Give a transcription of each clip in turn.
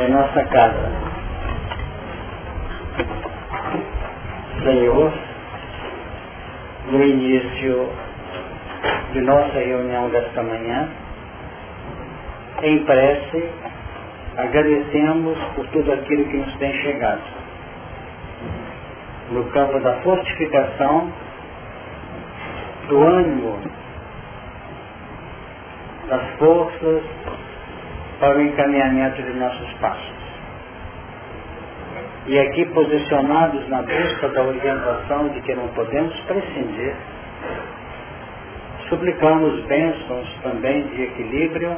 em nossa casa. Senhor, no início de nossa reunião desta manhã, em prece, agradecemos por tudo aquilo que nos tem chegado. No campo da fortificação, do ânimo, das forças para o encaminhamento de nossos passos. E aqui posicionados na busca da orientação de que não podemos prescindir, suplicamos bênçãos também de equilíbrio,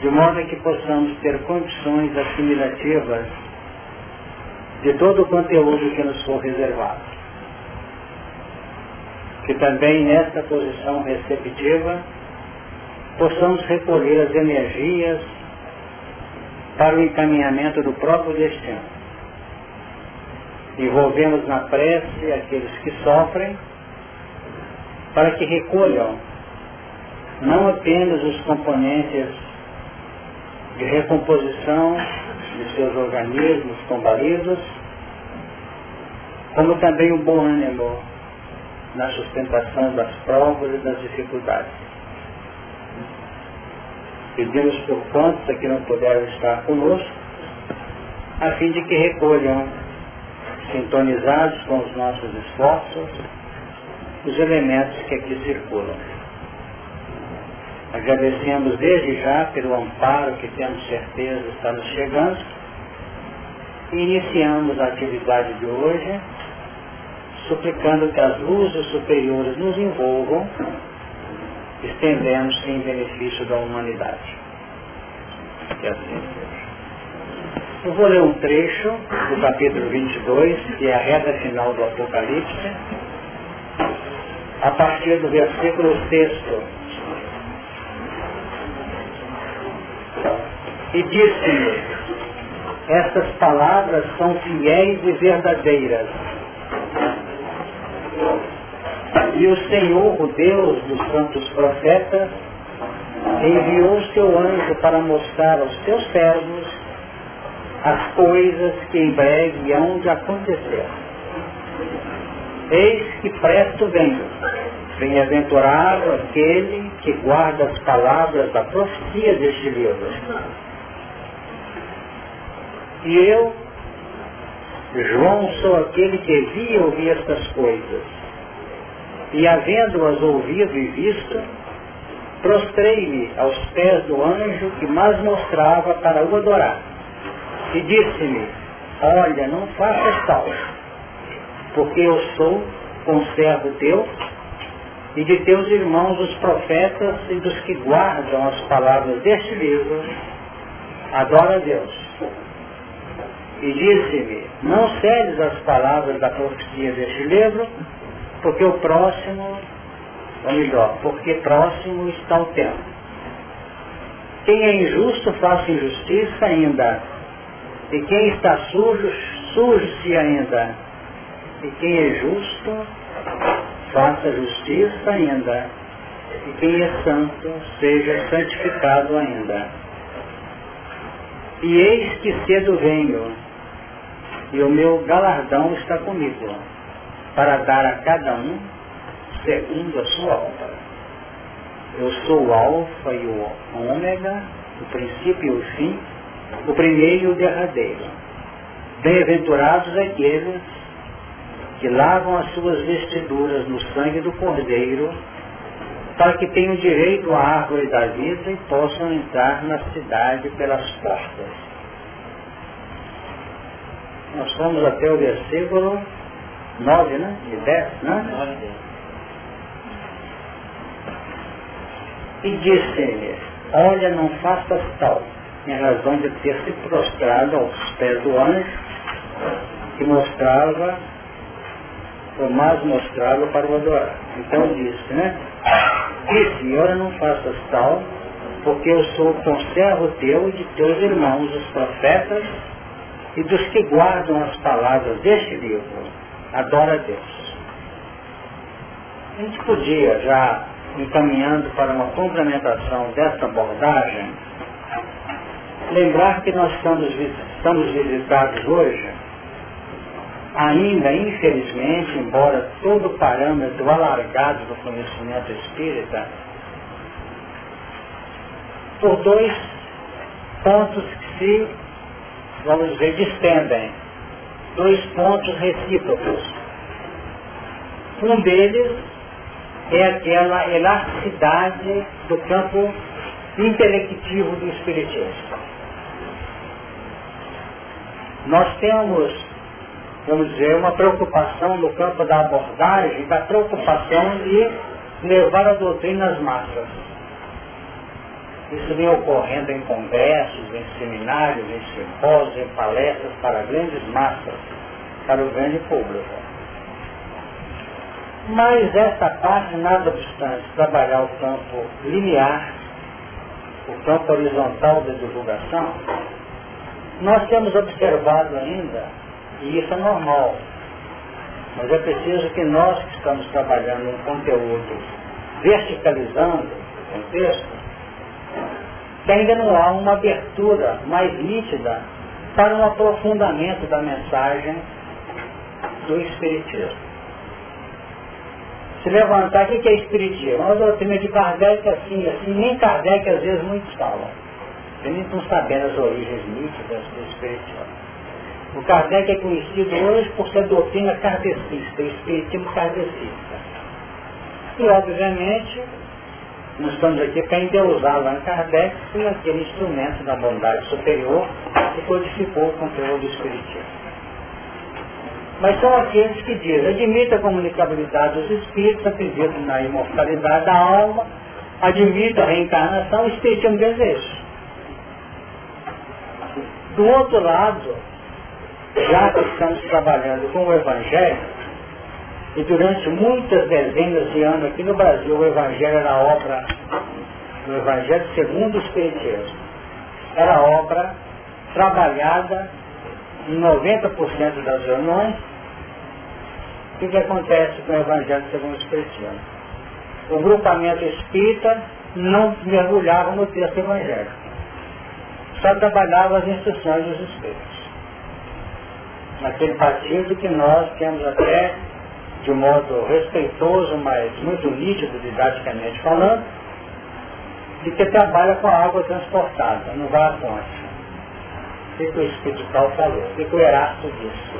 de modo que possamos ter condições assimilativas de todo o conteúdo que nos for reservado. Que também nesta posição receptiva possamos recolher as energias para o encaminhamento do próprio destino. Envolvemos na prece aqueles que sofrem, para que recolham não apenas os componentes de recomposição de seus organismos combalidos, como também o bom ânimo na sustentação das provas e das dificuldades. Pedimos por quantos que não puderam estar conosco, a fim de que recolham, sintonizados com os nossos esforços, os elementos que aqui circulam. Agradecemos desde já pelo amparo que temos certeza está nos chegando e iniciamos a atividade de hoje suplicando que as luzes superiores nos envolvam estendendo-se em benefício da humanidade. Que assim seja. Eu vou ler um trecho do capítulo 22, que é a reta final do Apocalipse, a partir do versículo 6. E disse-me, estas palavras são fiéis e verdadeiras e o Senhor, o Deus dos santos profetas, enviou o seu anjo para mostrar aos seus servos as coisas que em breve hão de acontecer. Eis que presto venho. Bem-aventurado aquele que guarda as palavras da profecia deste livro. E eu, João, sou aquele que vi e ouvi estas coisas e havendo-as ouvido e visto, prostrei-me aos pés do anjo que mais mostrava para o adorar. E disse-me, olha, não faças tal, porque eu sou conservo teu e de teus irmãos os profetas e dos que guardam as palavras deste livro, adora a Deus. E disse-me, não cedes as palavras da profecia deste livro, porque o próximo, ou melhor, porque próximo está o tempo. Quem é injusto, faça injustiça ainda. E quem está sujo, suje-se ainda. E quem é justo, faça justiça ainda. E quem é santo, seja santificado ainda. E eis que cedo venho, e o meu galardão está comigo para dar a cada um segundo a sua obra. Eu sou o alfa e o ômega, o princípio e o fim, o primeiro e o derradeiro. Bem-aventurados aqueles que lavam as suas vestiduras no sangue do Cordeiro, para que tenham direito à árvore da vida e possam entrar na cidade pelas portas. Nós fomos até o versículo nove, né? De dez, né? E disse-lhe, olha, não faças tal, em razão de ter se prostrado aos pés do anjo, que mostrava, ou mais mostrava para o adorar. Então disse, né? Disse, olha, não faças tal, porque eu sou conservo teu e de teus irmãos, os profetas, e dos que guardam as palavras deste livro adora a Deus. A gente podia, já encaminhando para uma complementação dessa abordagem, lembrar que nós estamos, visitados hoje, ainda infelizmente, embora todo o parâmetro alargado do conhecimento espírita, por dois pontos que se, vamos dizer, distendem. Dois pontos recíprocos. Um deles é aquela elasticidade do campo intelectivo do Espiritismo. Nós temos, vamos dizer, uma preocupação no campo da abordagem, da preocupação de levar a doutrina às massas. Isso vem ocorrendo em congressos, em seminários, em simpósios, em palestras para grandes massas, para o grande público. Mas essa parte, nada obstante, trabalhar o campo linear, o campo horizontal da divulgação, nós temos observado ainda, e isso é normal, mas é preciso que nós que estamos trabalhando um conteúdo verticalizando o contexto, que ainda não há uma abertura mais nítida para um aprofundamento da mensagem do Espiritismo. Se levantar, o que é Espiritismo? A doutrina de Kardec assim, assim, nem Kardec às vezes muitos falam. Eles não sabendo as origens nítidas do Espiritismo. O Kardec é conhecido hoje por ser doutrina kardecista, Espiritismo kardecista. E, obviamente, nós estamos aqui para endeusar Allan Kardec, foi aquele instrumento da bondade superior que codificou o conteúdo do Espiritismo. Mas são aqueles que dizem, admita a comunicabilidade dos espíritos, acreditam na imortalidade da alma, admita a reencarnação, o espiritismo desejo. Do outro lado, já que estamos trabalhando com o Evangelho, e durante muitas dezenas de anos aqui no Brasil o Evangelho era obra, o Evangelho segundo o Espiritismo, era obra trabalhada em 90% das reuniões. O que, que acontece com o Evangelho segundo o Espiritismo? O grupamento espírita não mergulhava no texto evangélico. Só trabalhava as instruções dos espíritos. Naquele partido que nós temos até de modo respeitoso, mas muito nítido didaticamente falando, de que trabalha com a água transportada, não vai à fonte. O que, que o Espírito Tal falou? O que, que o Erasto disse?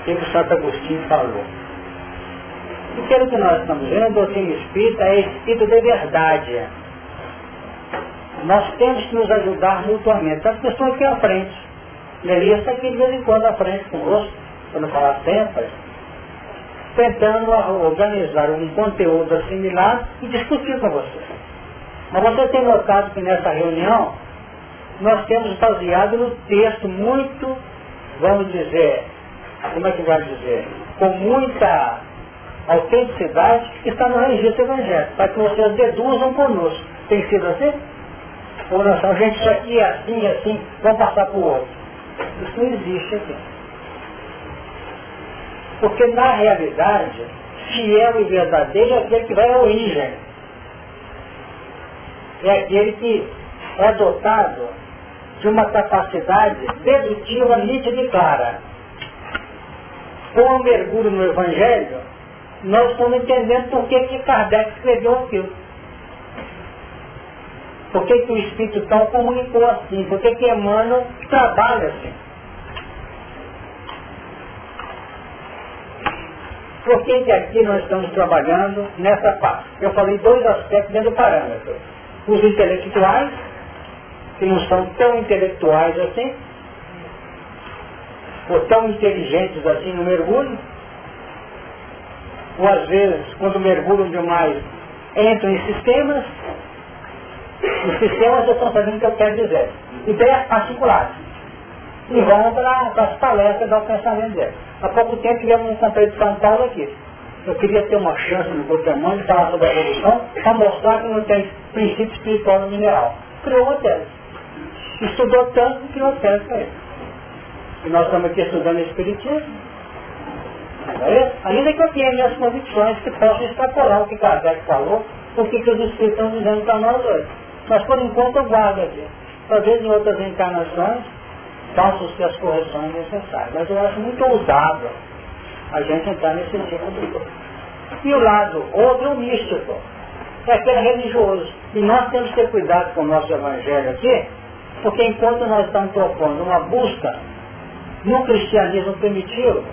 O que, que o Santo Agostinho falou? Pelo que nós estamos vendo, a doutrina espírita é espírito de verdade. Nós temos que nos ajudar mutuamente. As pessoas aqui à frente. Está aqui de vez em quando à frente conosco, para não falar sempre tentando organizar um conteúdo assimilado e discutir com você. Mas você tem notado que nessa reunião nós temos baseado no texto muito, vamos dizer, como é que vai dizer, com muita autenticidade que está no registro evangélico, para que vocês deduzam conosco. Tem sido assim? Ou nós a gente, isso aqui é assim, assim, vamos passar para o outro. Isso não existe aqui. Porque na realidade, fiel e verdadeiro é aquele que vai à origem. É aquele que é dotado de uma capacidade dedutiva nítida e clara. Com o mergulho no Evangelho, nós estamos entendendo por que, que Kardec escreveu aquilo. Por que, que o Espírito tão comunicou assim? Por que, que Emmanuel trabalha assim? Por que, que aqui nós estamos trabalhando nessa parte? Eu falei dois aspectos dentro do parâmetro. Os intelectuais, que não são tão intelectuais assim, ou tão inteligentes assim no mergulho, ou às vezes, quando mergulham demais, entram em sistemas, os sistemas já estão fazendo o que eu quero dizer. Ideias particulares e vão para as palestras do pensamento dele. Há pouco tempo tivemos um companheiro de São Paulo aqui. Eu queria ter uma chance no Pokémon de falar sobre a evolução para mostrar que não tem princípio espiritual no mineral. Criou uma tese. Estudou tanto que criou tese para ele. E nós estamos aqui estudando Espiritismo. É Ainda que eu tenha minhas convicções que possam extrapolar o que Kardec falou, o que, que os Espíritos estão dizendo para nós hoje. Mas por enquanto eu guardo aqui. Talvez em outras encarnações façam-se as correções necessárias. Mas eu acho muito ousado a gente entrar nesse tipo de coisa. E o lado outro é o místico. É aquele religioso. E nós temos que ter cuidado com o nosso evangelho aqui, porque enquanto nós estamos propondo uma busca no cristianismo primitivo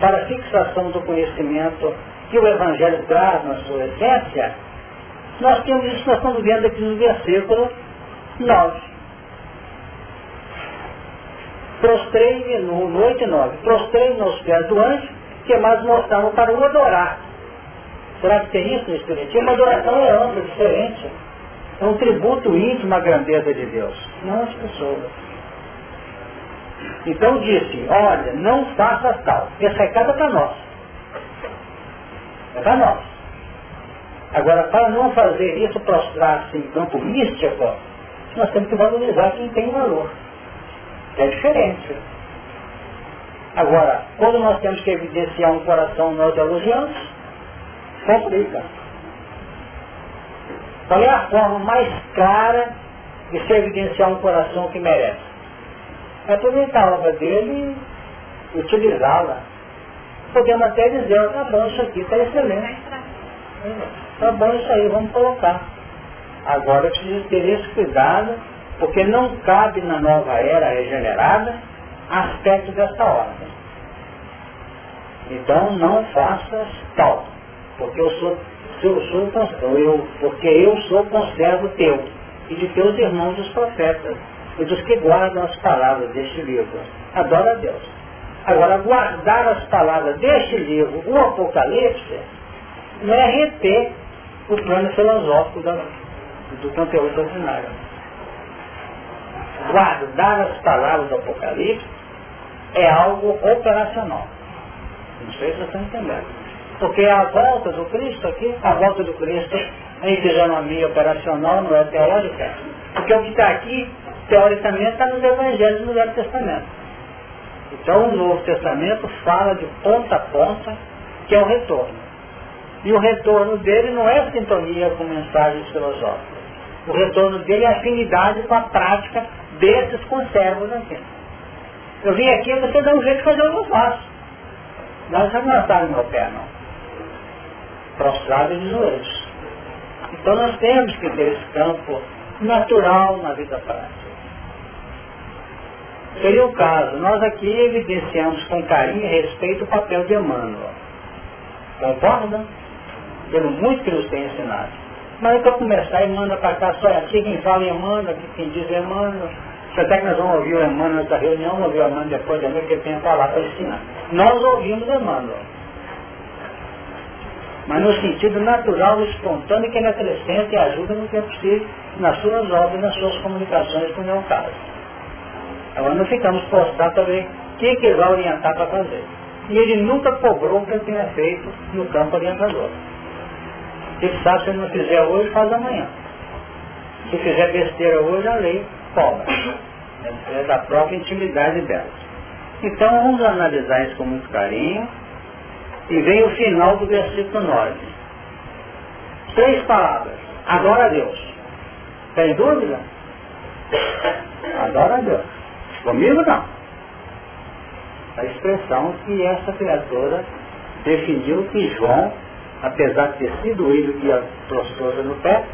para fixação do conhecimento que o Evangelho traz na sua essência, nós temos isso que nós estamos vendo aqui no versículo 9. Prostrei-me no 8 e 9. Prostrei-me aos pés do anjo, que mais mostrava para o adorar. Será que tem isso no Espiritismo? Uma adoração é ampla, diferente. É um tributo íntimo à grandeza de Deus, não às pessoas. Então disse, olha, não faça tal. Esse recado é para nós. É para nós. Agora, para não fazer isso prostrar-se em campo místico, nós temos que valorizar quem tem valor. É diferente. Agora, quando nós temos que evidenciar um coração nós elogiamos, complica. Qual é a forma mais clara de se evidenciar um coração que merece? É aproveitar a obra dele e utilizá-la. Podemos até dizer, tá bom, isso aqui está excelente. Tá bom isso aí, vamos colocar. Agora eu preciso ter esse cuidado, porque não cabe na nova era regenerada aspecto desta ordem. Então não faças tal, porque eu sou, eu sou eu, porque eu sou conservo teu e de teus irmãos os profetas e dos que guardam as palavras deste livro. Adora a Deus. Agora, guardar as palavras deste livro, o Apocalipse, não é reter o plano filosófico da, do conteúdo doutrinário. Guardar as palavras do Apocalipse é algo operacional. Não sei se vocês estão entendendo. Porque a volta do Cristo aqui, a volta do Cristo em fisionomia operacional, não é teórica. Porque o que está aqui, teoricamente, está nos Evangelhos do Velho Testamento. Então o Novo Testamento fala de ponta a ponta, que é o retorno. E o retorno dele não é sintonia com mensagens filosóficas. O retorno dele é afinidade com a prática desses conservos aqui. Eu vim aqui, você dá um jeito de fazer o que eu faço. Nós não no meu pé, não. Prostrado de joelhos. Então nós temos que ter esse campo natural na vida prática. Seria o caso, nós aqui evidenciamos com carinho e respeito o papel de Emmanuel. Concorda? Pelo muito que nos tem ensinado. Mas para começar, Emmanuel para cá, só é aqui quem fala em Emmanuel, quem diz Emmanuel. Até que nós vamos ouvir o Emmanuel nessa reunião, vamos ouvir o Emmanuel depois da noite que ele tem a falar para ensinar. Nós ouvimos Emmanuel. Mas no sentido natural, espontâneo, que ele acrescenta e ajuda no que é possível nas suas obras, nas suas comunicações, como é o caso. Agora não ficamos postados para ver o que, que ele vai orientar para fazer. E ele nunca cobrou o que ele tenha feito no campo orientador. Ele sabe se ele não fizer hoje, faz amanhã. Se fizer besteira hoje, a lei cobra. É da própria intimidade dela. Então vamos analisar isso com muito carinho. E vem o final do versículo 9. Três palavras. Adora a Deus. Tem dúvida? Adora a Deus. Comigo não. A expressão que essa criatura definiu que João, apesar de ter sido ele que a prostrou no pé,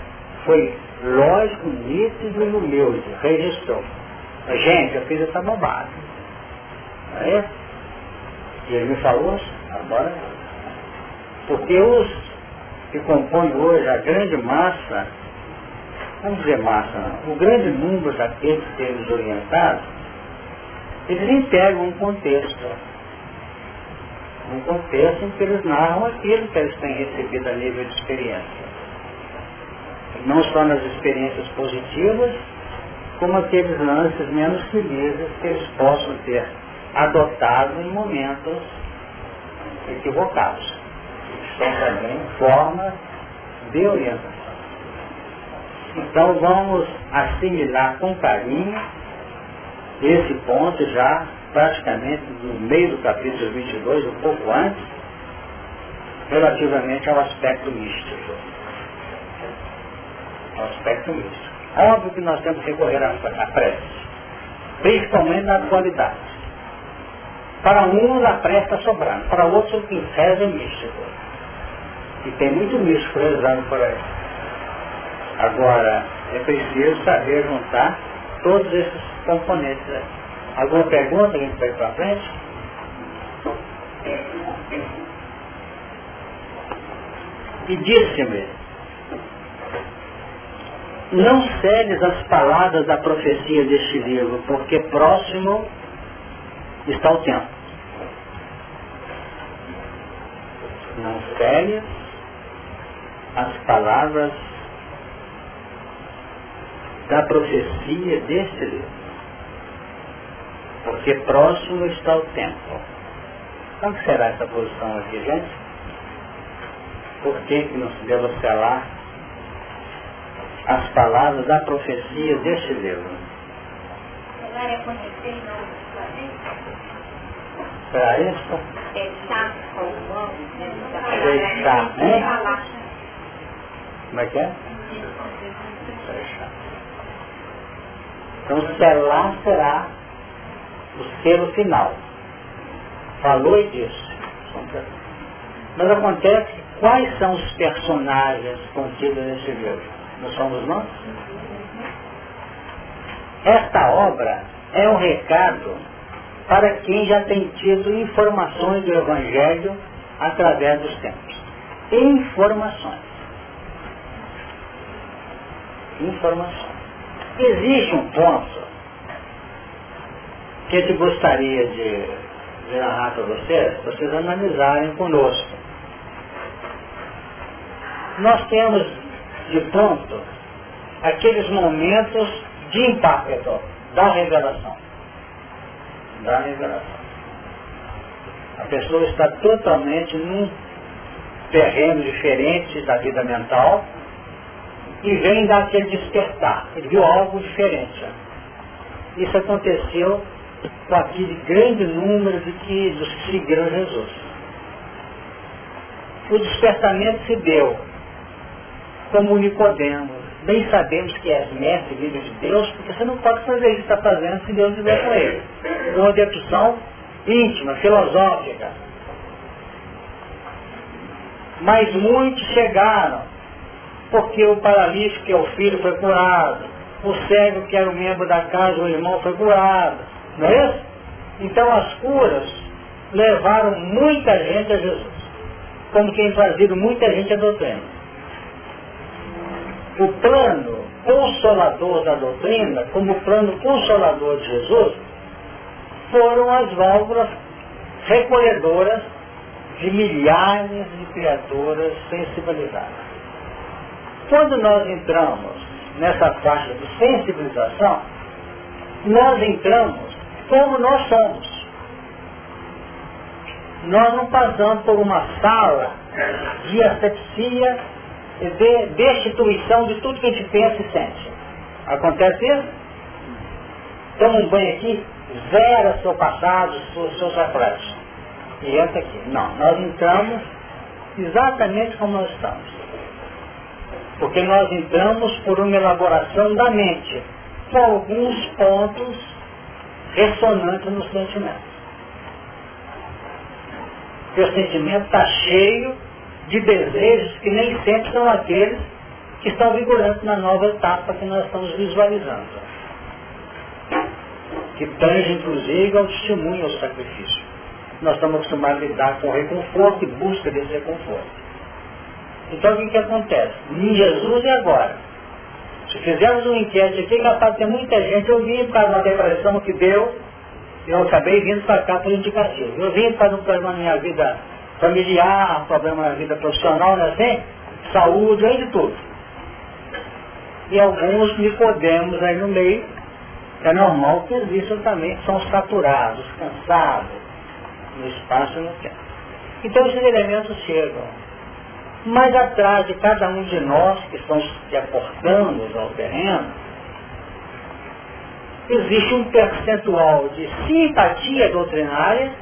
foi lógico, nítido e humilde, registrou. Gente, eu fiz essa bobagem. É? E ele me falou, agora, porque os que compõem hoje a grande massa, vamos dizer massa, o grande número daqueles que eles orientados, eles integram um contexto. Um contexto em que eles narram aquilo que eles têm recebido a nível de experiência. Não só nas experiências positivas, como aqueles lances menos felizes que eles possam ter adotado em momentos equivocados. São também formas de orientação. Então vamos assimilar com carinho esse ponto já praticamente no meio do capítulo 22, um pouco antes, relativamente ao aspecto místico. Ao aspecto místico. Óbvio que nós temos que recorrer à prece, principalmente na atualidade. Para uns a prece está sobrando, para outros o que reza é místico. E tem muito místico rezando por aí. Agora, é preciso saber juntar todos esses componentes. Alguma pergunta que a gente vai para frente? E disse-me, não celes as palavras da profecia deste livro, porque próximo está o tempo. Não celes as palavras da profecia deste livro. Porque próximo está o tempo. Qual será essa posição aqui, gente? Por que, que não se deve celar as palavras da profecia deste livro? Será isso? Deixar com o Deixar, hein? Como é que é? Então, selar será o selo final. Falou e disse. Mas acontece, quais são os personagens contidos nesse livro? Não somos nós? Esta obra é um recado para quem já tem tido informações do Evangelho através dos tempos. Informações. Informações. Existe um ponto que eu gostaria de, narrar para vocês, vocês analisarem conosco. Nós temos de ponto aqueles momentos de impacto da revelação. Da revelação. A pessoa está totalmente num terreno diferente da vida mental, e vem daquele despertar. Ele viu algo diferente. Isso aconteceu com aquele grande número de que, dos que seguiram Jesus. O despertamento se deu como Nicodemos. Bem sabemos que és mestre vivo de Deus, porque você não pode fazer isso está fazendo se Deus estiver com ele. Uma dedução íntima, filosófica. Mas muitos chegaram porque o paralítico, que é o filho, foi curado. O cego, que era um membro da casa, o irmão, foi curado. Não é isso? Então as curas levaram muita gente a Jesus. Como quem trazido muita gente a doutrina. O plano consolador da doutrina, como o plano consolador de Jesus, foram as válvulas recolhedoras de milhares de criaturas sensibilizadas. Quando nós entramos nessa faixa de sensibilização, nós entramos como nós somos. Nós não passamos por uma sala de asepsia, de destituição de tudo que a gente pensa e sente. Acontece isso? Toma um banho aqui, zera seu passado, seus, seus reflexos. E entra aqui. Não, nós entramos exatamente como nós estamos. Porque nós entramos por uma elaboração da mente, com alguns pontos ressonantes no sentimento. o sentimento está cheio de desejos que nem sempre são aqueles que estão vigorantes na nova etapa que nós estamos visualizando. Que tange, inclusive, ao testemunho, ao sacrifício. Nós estamos acostumados a lidar com reconforto e busca desse reconforto. Então o que, que acontece? Em Jesus e agora. Se fizermos um enquete aqui, capaz de ter muita gente. Eu vim por causa uma depressão que deu, eu acabei vindo para cá por indicativo. Eu vim para um problema minha vida familiar, problema na vida profissional, não é assim? Saúde, aí de tudo. E alguns me podemos aí no meio, é normal que existam também, são saturados, cansados, no espaço e no tempo. Então esses elementos chegam. Mas atrás de cada um de nós que estamos se aportando ao terreno, existe um percentual de simpatia doutrinária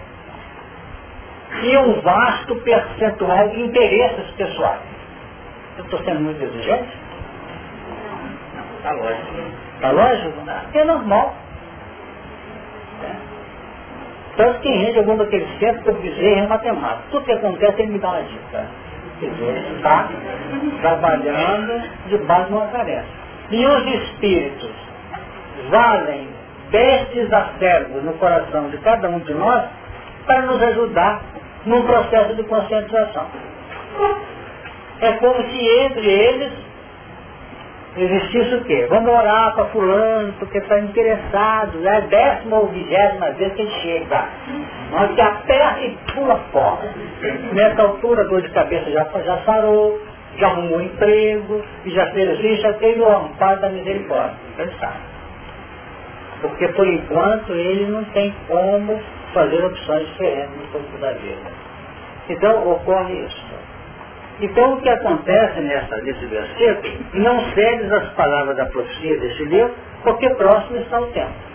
e um vasto percentual de interesses pessoais. Eu estou sendo muito exigente? Tá lógico. Tá lógico? É normal. É. Tanto que rende algum daqueles centros que eu visei é matemática. Tudo que acontece ele me dá uma dica. Está trabalhando de uma tarefa. E os espíritos valem destes acervos no coração de cada um de nós para nos ajudar num processo de conscientização. É como se entre eles existisse o quê? Vamos orar para fulano, porque está interessado, é a décima ou vigésima vez que ele chega. Mas que aperta e pula fora. Nessa altura a dor de cabeça já, já sarou, já arrumou um emprego, e já fez isso, já teve o amparo da misericórdia. Sabe. Porque por enquanto ele não tem como fazer opções diferentes no corpo da vida. Então ocorre isso. Então o que acontece nessa, nesse versículo, não cedes as palavras da profecia desse livro, porque próximo está o tempo.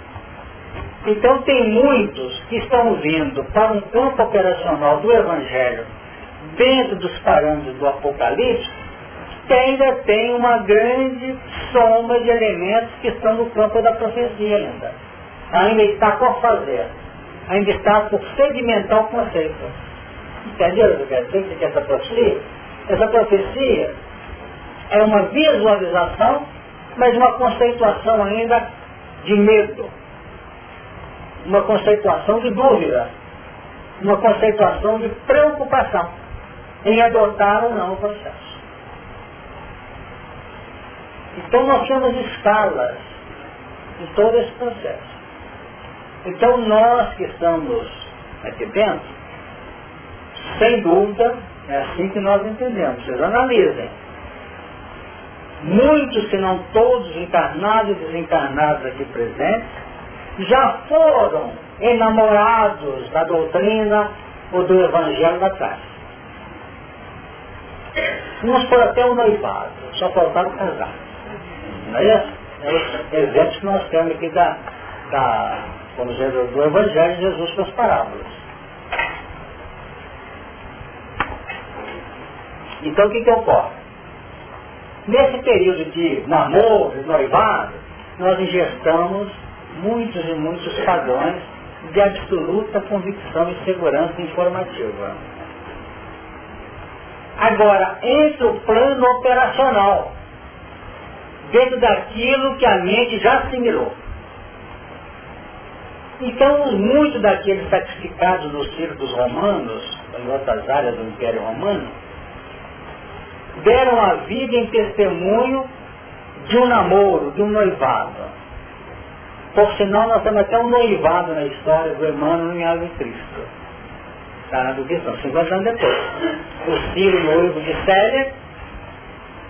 Então tem muitos que estão vindo para um campo operacional do Evangelho dentro dos parâmetros do Apocalipse, que ainda tem uma grande soma de elementos que estão no campo da profecia ainda. Ainda está por fazer. Ainda está por sedimentar o conceito. Entendeu o que eu quero que essa profecia? Essa profecia é uma visualização, mas uma conceituação ainda de medo. Uma conceituação de dúvida. Uma conceituação de preocupação em adotar ou não o processo. Então nós temos escalas de todo esse processo. Então nós que estamos aqui dentro, sem dúvida, é assim que nós entendemos. Vocês analisem. Muitos, se não todos, encarnados e desencarnados aqui presentes, já foram enamorados da doutrina ou do evangelho da classe. Uns foram até o noivado, só faltaram casar. Não é isso? É exemplos que nós temos aqui da, da como dizer, do Evangelho Jesus com as parábolas. Então o que, que ocorre? Nesse período de namoro, noivado, nós ingestamos muitos e muitos padrões de absoluta convicção e segurança informativa. Agora, entre o plano operacional, dentro daquilo que a mente já assimilou. Então, muitos daqueles sacrificados nos circos romanos, em outras áreas do Império Romano, deram a vida em testemunho de um namoro, de um noivado. Por sinal, nós temos até um noivado na história do Emmanuel em Ave Cristo. Está na Bíblia, 50 anos depois. O Ciro, noivo de Célia,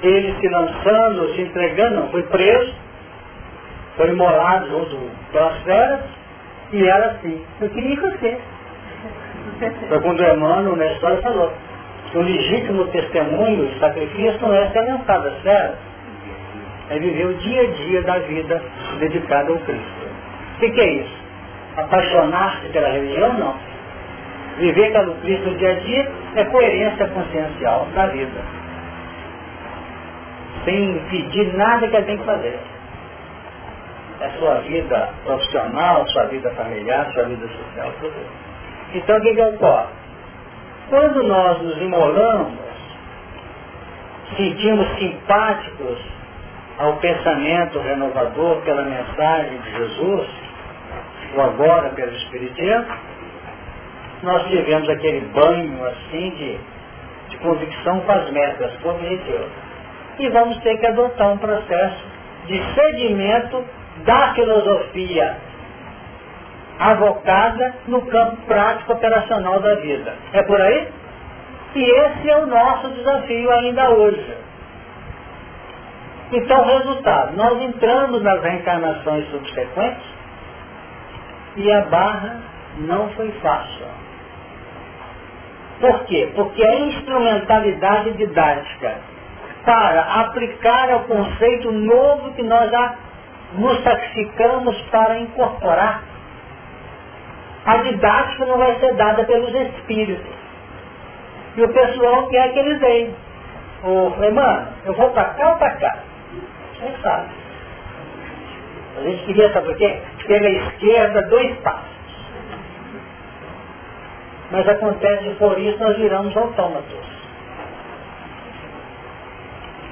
ele se lançando, se entregando, não, foi preso, foi imolado junto pelas feras, e ela assim, eu queria você. Foi quando o Emmanuel na história falou, o legítimo testemunho de sacrifício não é ser lançado às feras, é viver o dia a dia da vida dedicada ao Cristo. O que, que é isso? Apaixonar-se pela religião? Não. Viver pelo Cristo no dia a dia é coerência consciencial da vida. Sem impedir nada que tem que fazer. É sua vida profissional, sua vida familiar, sua vida social, tudo. Então o que, que ocorre? Quando nós nos imolamos, sentimos simpáticos ao pensamento renovador pela mensagem de Jesus, ou agora pelo Espiritismo, nós tivemos aquele banho assim de, de convicção com as metas, com. E vamos ter que adotar um processo de sedimento da filosofia avocada no campo prático operacional da vida. É por aí? E esse é o nosso desafio ainda hoje. Então, resultado, nós entramos nas reencarnações subsequentes e a barra não foi fácil. Por quê? Porque a instrumentalidade didática para aplicar ao conceito novo que nós já nos sacrificamos para incorporar, a didática não vai ser dada pelos espíritos. E o pessoal quer que eles deem. Falei, mano, eu vou para cá ou para cá? Você sabe. A gente queria, saber o quê? Pela esquerda, dois passos. Mas acontece que por isso nós viramos autômatos.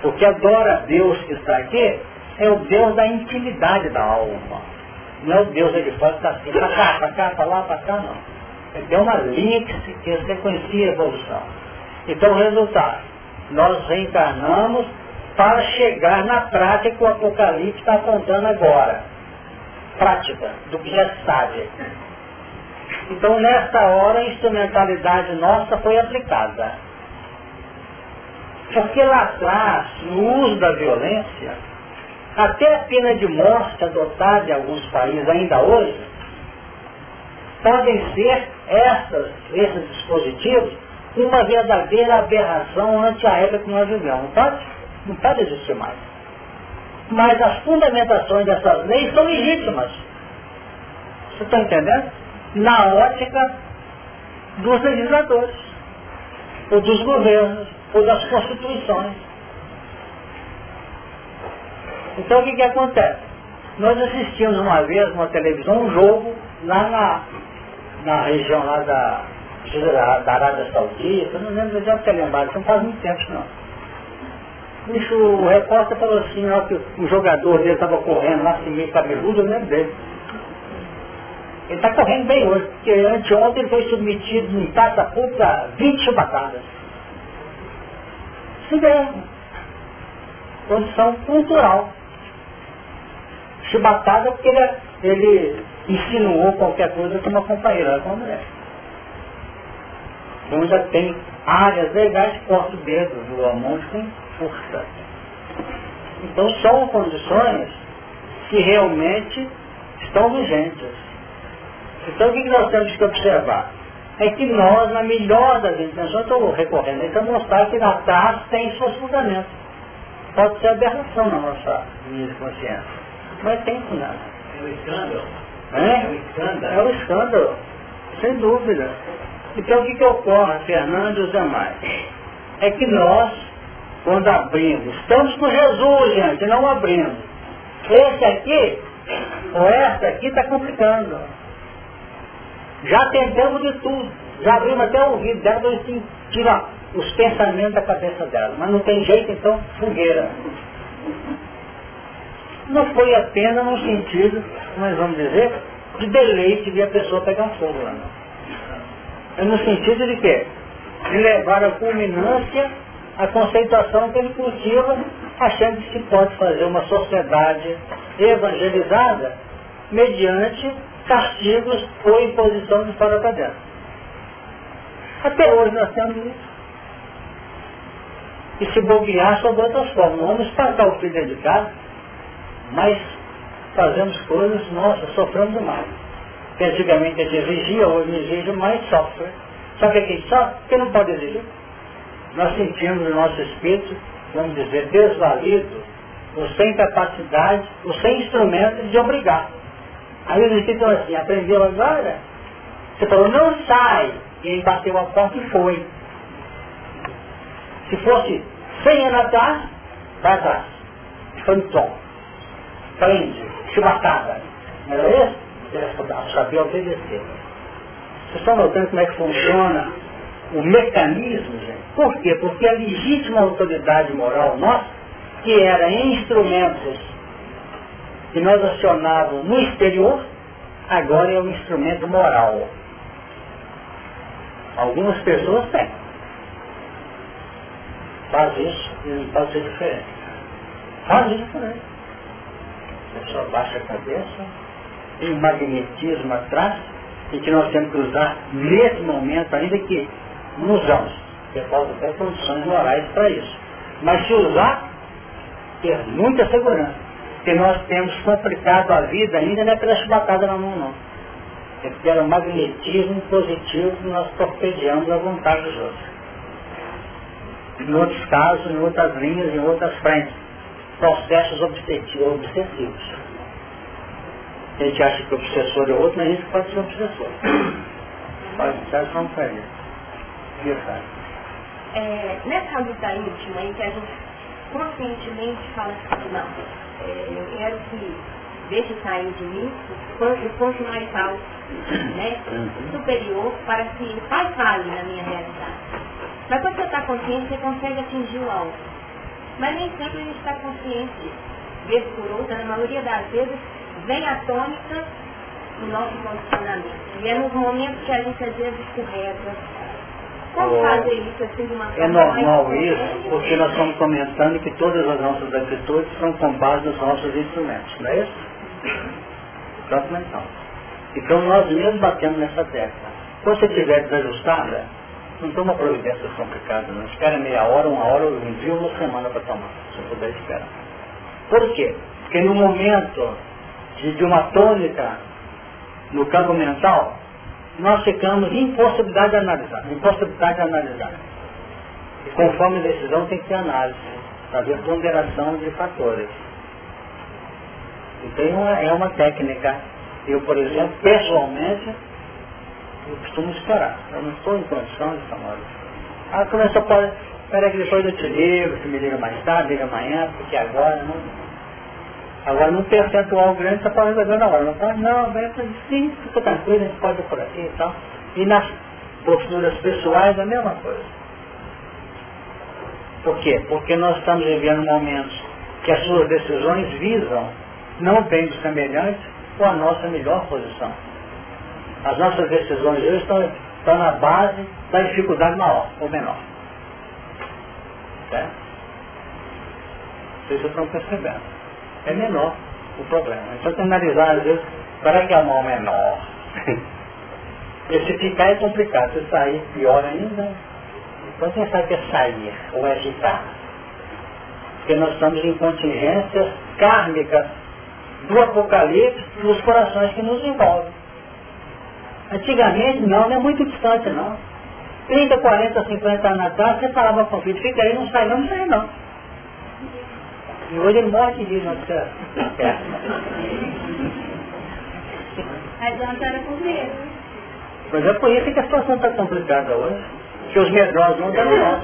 Porque adora Deus que está aqui é o Deus da intimidade da alma. Não é o Deus de fora que está assim, para cá, para cá, para lá, para cá, não. É uma linha que se, que se conhecia a evolução. Então o resultado, nós reencarnamos para chegar na prática que o Apocalipse está apontando agora. Prática, do que já sabe. Então nesta hora a instrumentalidade nossa foi aplicada. Porque lá atrás, no uso da violência, até a pena de morte adotada em alguns países ainda hoje, podem ser essas, esses dispositivos uma verdadeira aberração ante a época que nós vivemos. Não pode, não pode existir mais. Mas as fundamentações dessas leis são legítimas. Você está entendendo? Na ótica dos legisladores, ou dos governos, ou das constituições. Então o que, que acontece? Nós assistimos uma vez numa televisão um jogo lá na, na região lá da, da Arábia Saudita, não lembro de onde é lembrar, isso não faz muito tempo não. Isso, o repórter falou assim, ó, que o jogador dele estava correndo lá assim meio cabeludo, eu lembro dele. Ele está correndo bem hoje, porque anteontem ele foi submetido em taça pública a 20 chibatadas. Sim mesmo. Condição cultural chibatada porque ele, ele insinuou qualquer coisa com uma companheira, com uma mulher. Então já tem áreas legais que corta o dedo do monte com força. Então são condições que realmente estão vigentes. Então o que nós temos que observar? É que nós, na melhor das intenções, estou recorrendo para mostrar que na taça tem seus fundamentos. Pode ser aberração na nossa linha de consciência. Mas tem fundamento. É um escândalo. É? É um escândalo. É um escândalo, sem dúvida. Então o que, que ocorre, Fernando e os demais? É que nós, quando abrimos, estamos com Jesus, gente, não abrimos. Esse aqui, ou essa aqui está complicando. Já tentamos de tudo. Já abrimos até o ouvido dela para assim, tirar os pensamentos da cabeça dela. Mas não tem jeito, então, fogueira não foi apenas no sentido, nós vamos dizer, de deleite de a pessoa pegar fogo lá. É no sentido de quê? De levar a culminância a conceituação que ele cultiva, achando que se pode fazer uma sociedade evangelizada mediante castigos ou imposição de fora para dentro. Até hoje nós temos isso. E se bobear sobre outras formas. Vamos espantar o filho de casa mas fazemos coisas, nossa, sofremos demais. Que antigamente a gente exigia, hoje não exige, mais sofre. O que é sofre? Porque não pode exigir. Nós sentimos o nosso espírito, vamos dizer, desvalido, ou sem capacidade, ou sem instrumentos de obrigar. Aí os espíritos assim, aprendeu agora? Você falou, não sai. E ele bateu a porta e foi. Se fosse 100 anos atrás, vai atrás. Foi tom prende, chibatada. Não era isso? Sabia obedecer. Vocês estão notando como é que funciona o mecanismo, gente? Por quê? Porque a legítima autoridade moral nossa, que era instrumentos que nós acionávamos no exterior, agora é um instrumento moral. Algumas pessoas têm. Faz isso e não pode ser diferente. Faz isso diferente a pessoa baixa a cabeça, tem um magnetismo atrás, e que nós temos que usar nesse momento, ainda que não usamos, porque até condições morais para isso. Mas se usar, ter muita segurança, porque nós temos complicado a vida ainda não é pela chibatada na mão não. É pelo magnetismo positivo que nós torpedeamos a vontade dos outros. Em outros casos, em outras linhas, em outras frentes processos obsessivos. A gente acha que o obsessor é outro, mas a gente pode ser obsessor. Pode ser como fazer. É, nessa luta íntima em que a gente conscientemente fala assim, não, é, eu quero que deixa sair de mim o ponto mais alto, né? Uhum. superior, para que faz vale na minha realidade. Mas quando você está consciente, você consegue atingir o alto. Mas nem sempre a gente está consciente, vez por outra, na maioria das vezes, vem a tônica do nosso posicionamento. E é nos momentos que a gente às vezes escorrega. Como fazer isso assim de uma forma É normal isso, porque nós estamos comentando que todas as nossas atitudes são com base nos nossos instrumentos, não é isso? Próximo então. Então nós mesmos batemos nessa tecla. Se você estiver desajustada, não toma providências complicadas, não. Espera meia hora, uma hora, um dia, uma semana para tomar, se puder esperar. Por quê? Porque no momento de, de uma tônica no campo mental, nós ficamos impossibilidade de analisar. Impossibilidade de analisar. E conforme a decisão tem que ter análise, ver ponderação de fatores. Então é uma técnica. Eu, por exemplo, pessoalmente, eu costumo esperar. Eu não estou em condição de tomar isso. Ah, começa pode. Espera que depois eu te ligo, você me liga mais tarde, liga amanhã, porque agora não. Agora num percentual grande você pode resolver na hora. Não pode, não, vem sim, fica tranquilo, a gente pode ir por aqui e tal. E nas posturas pessoais a mesma coisa. Por quê? Porque nós estamos vivendo momentos que as suas decisões visam não bem do semelhante ou a nossa melhor posição. As nossas decisões hoje estão, estão na base da dificuldade maior ou menor. Certo? Vocês estão percebendo. É menor o problema. Então tem que analisar, às vezes, para que é o mal menor. Esse ficar é complicado. Se sair, pior ainda. Então quem sabe que é sair ou é ficar? Porque nós estamos em contingências kármicas do Apocalipse nos corações que nos envolvem. Antigamente não, não é muito distante não. 30, 40, 50 anos atrás, você falava com o filho, fica aí, não sai não, não sai não. E hoje ele morre de rir, não fica perto. Adianta era com medo. Mas é por isso que a situação está complicada hoje. Que os medrosos não estão nós.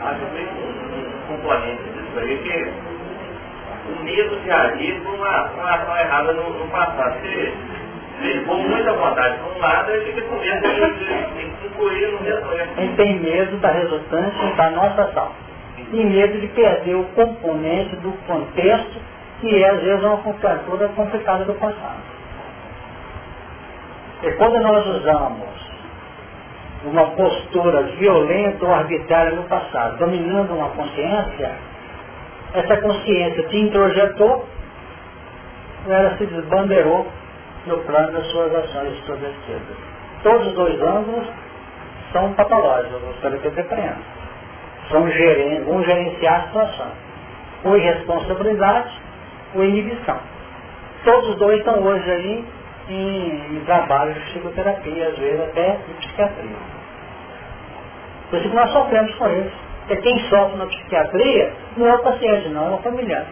Acho que um componente disso aí que medo de agir por uma, ação errada no, no passado. Se, ele for muita vontade para um lado, ele fica com medo de, de, concluir no retorno. Ele tem medo da resultante da nossa ação. E medo de perder o componente do contexto, que é às vezes uma cobertura complicada do passado. E quando nós usamos uma postura violenta ou arbitrária no passado, dominando uma consciência, essa consciência te introjetou, ela se desbandeirou no plano das suas ações extrovertidas. Todos os dois ângulos são patológicos, eu gostaria que compreenda. São geren vão gerenciar a situação. Ou irresponsabilidade ou inibição. Todos os dois estão hoje aí em, em trabalho de psicoterapia, às vezes até de psiquiatria. Por isso que nós sofremos com isso. Porque quem sofre na psiquiatria não é o paciente, não, é o familiar.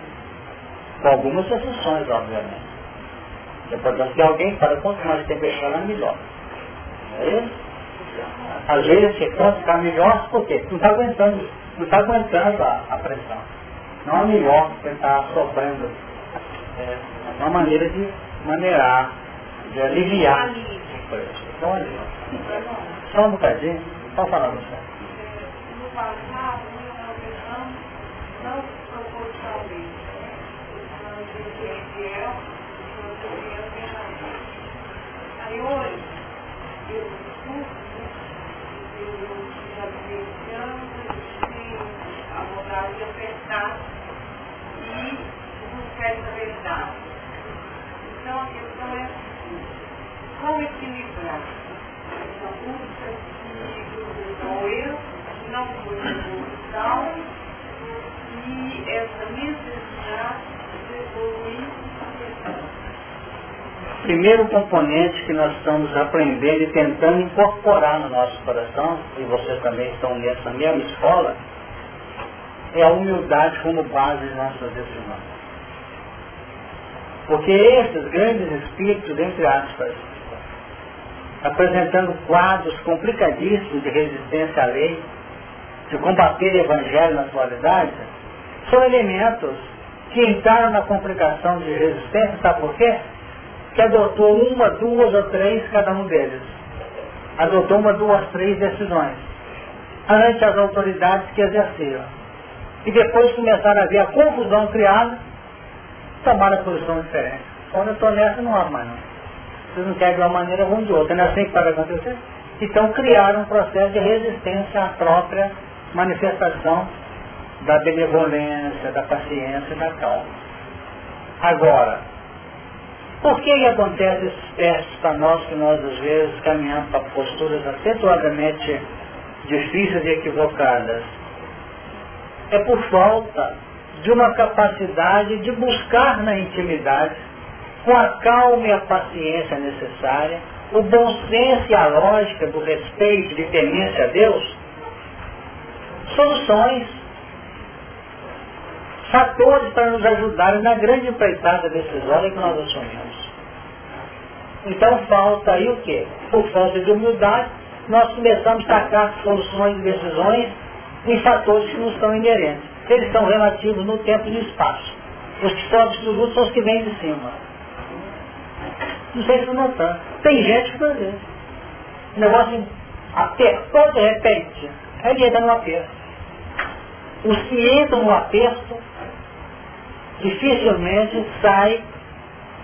Com algumas exceções, obviamente. Você pode ter alguém para quanto mais tempo deixar é melhor. É? Às vezes você quer ficar melhor porque não está aguentando, não está aguentando a, a, pressão. Não é melhor você estar sofrendo. É uma maneira de maneirar, de aliviar. Então, só um bocadinho, pode falar você passado, uma versão não proporcionalmente. Fiel, Aí hoje, eu discurso, eu já vivenciando, tenho a vontade de apertar e buscar essa verdade. Então a questão é assim, como equilibrar essa busca de o eu não foi evolução e essa necessidade de evoluir Primeiro componente que nós estamos aprendendo e tentando incorporar no nosso coração, e vocês também estão nessa mesma escola, é a humildade como base de nossas decisões. Porque esses grandes espíritos, entre aspas, apresentando quadros complicadíssimos de resistência à lei, de combater o evangelho na atualidade, São elementos que entraram na complicação de resistência, sabe por quê? Que adotou uma, duas ou três cada um deles. Adotou uma, duas, três decisões. Ante as autoridades que exerciam. E depois começaram a ver a confusão criada, tomaram posição diferente. Quando eu estou nessa, não há mais não. Vocês não querem de uma maneira, vão de outra. Não é assim que pode acontecer? Então criaram um processo de resistência à própria manifestação da benevolência, da paciência, da calma. Agora, por que, que acontece esses testes para nós que nós às vezes caminhamos para posturas acentuadamente difíceis e equivocadas? É por falta de uma capacidade de buscar na intimidade, com a calma e a paciência necessária, o bom senso e a lógica do respeito, de temência a Deus, soluções, fatores para nos ajudarem na grande empreitada decisória que nós assumimos. Então falta aí o quê? Por falta de humildade, nós começamos a sacar soluções e decisões em fatores que não são inerentes. Eles são relativos no tempo e no espaço. Os que são absolutos são os que vêm de cima. Não sei se notar. Tem gente que faz isso. O negócio apertou de repente. Ele entra no aperto. Os que entram no aperto dificilmente sai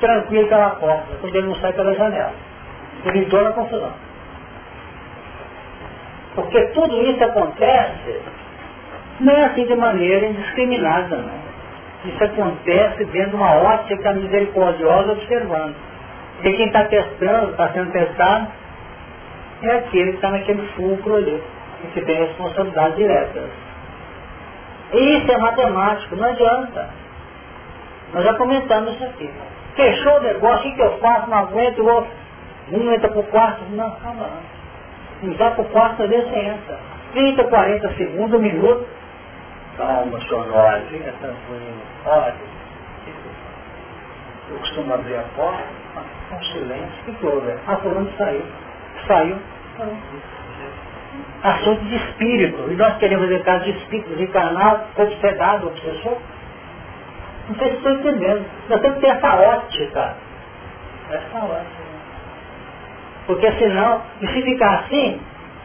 tranquilo pela porta, quando ele não sai pela janela. Ele entrou na confusão. Porque tudo isso acontece não é assim de maneira indiscriminada, não. Isso acontece dentro de uma ótica misericordiosa observando. E quem está testando, está sendo testado, é aquele que está naquele fulcro ali, e que tem responsabilidade direta. E isso é matemático, não adianta. Nós já comentamos isso aqui. Fechou o negócio, o que eu faço? Não aguento, vou... um entra para o quarto, não, calma não. Não vai para o quarto, ali você entra. 30, 40 segundos, um minuto. Calma, senhor, fica tranquilo. Olha, eu costumo abrir a porta, com silêncio, o que houve? Ah, fulano saiu. Saiu. Assunto de espírito. E nós queremos ver caso de espírito encarnado, obsedado, obsessor. Não sei se estou entendendo. Nós temos que ter essa ótica. Essa ótica. Porque senão, e se ficar assim,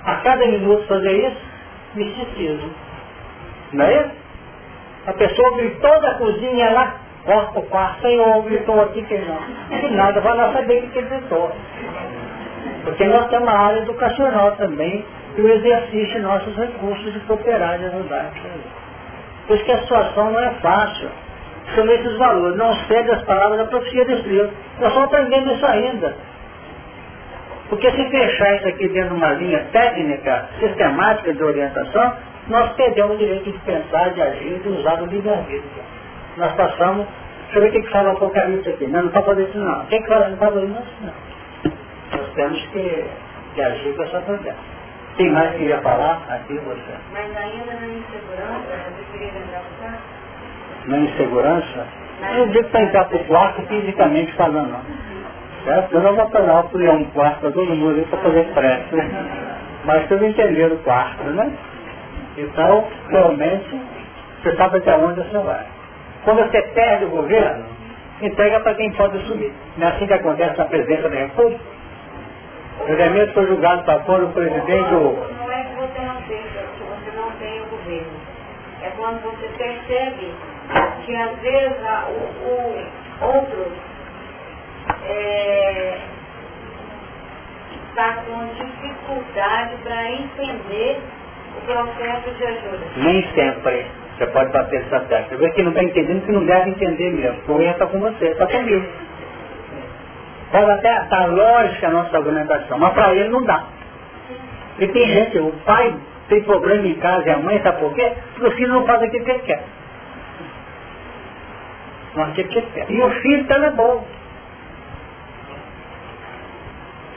a cada minuto fazer isso, misticismo. Não é isso? A pessoa gritou da cozinha lá, corta o quarto, Senhor, gritou aqui que não. E nada, vai lá saber o que gritou. Porque nós temos uma área educacional também, que o exercício nossos recursos de cooperar, de ajudar. Por isso que a situação não é fácil são esses valores. Não cede as palavras da profecia de Deus. Nós estamos aprendendo isso ainda. Porque se fechar isso aqui dentro de uma linha técnica, sistemática de orientação, nós perdemos o direito de pensar, de agir, de usar o livre-arbítrio. Nós passamos, deixa eu ver o que, que fala o Apocalipse aqui. Não, não fazer isso não. O que, que fala? Não fazer isso não. Nós temos que, que agir com essa prudência. Quem mais queria falar? Aqui você. Mas ainda na insegurança, você queria lembrar na insegurança, eu digo para entrar para o quarto fisicamente falando. Certo? Eu não vou pegar por um quarto para todo mundo para fazer prece. Mas vocês entenderam o quarto, né? Então, realmente, você sabe até onde você vai. Quando você perde o governo, entrega para quem pode assumir. Não é assim que acontece na presidência da República? O elemento foi julgado para fora o presidente ou... Não é que você não tem, que você não tem o governo. É quando você percebe que às vezes o, o outro é, está com dificuldade para entender o processo de ajuda. Nem sempre. Você pode bater essa tecla. Vê que não está entendendo que não deve entender mesmo. Erro está com você, está comigo. Pode até estar lógica a nossa argumentação, mas para ele não dá. E tem gente, o pai tem problema em casa e a mãe, sabe por quê? Porque o filho não faz aquilo que ele quer. Que. E o filho está na boa.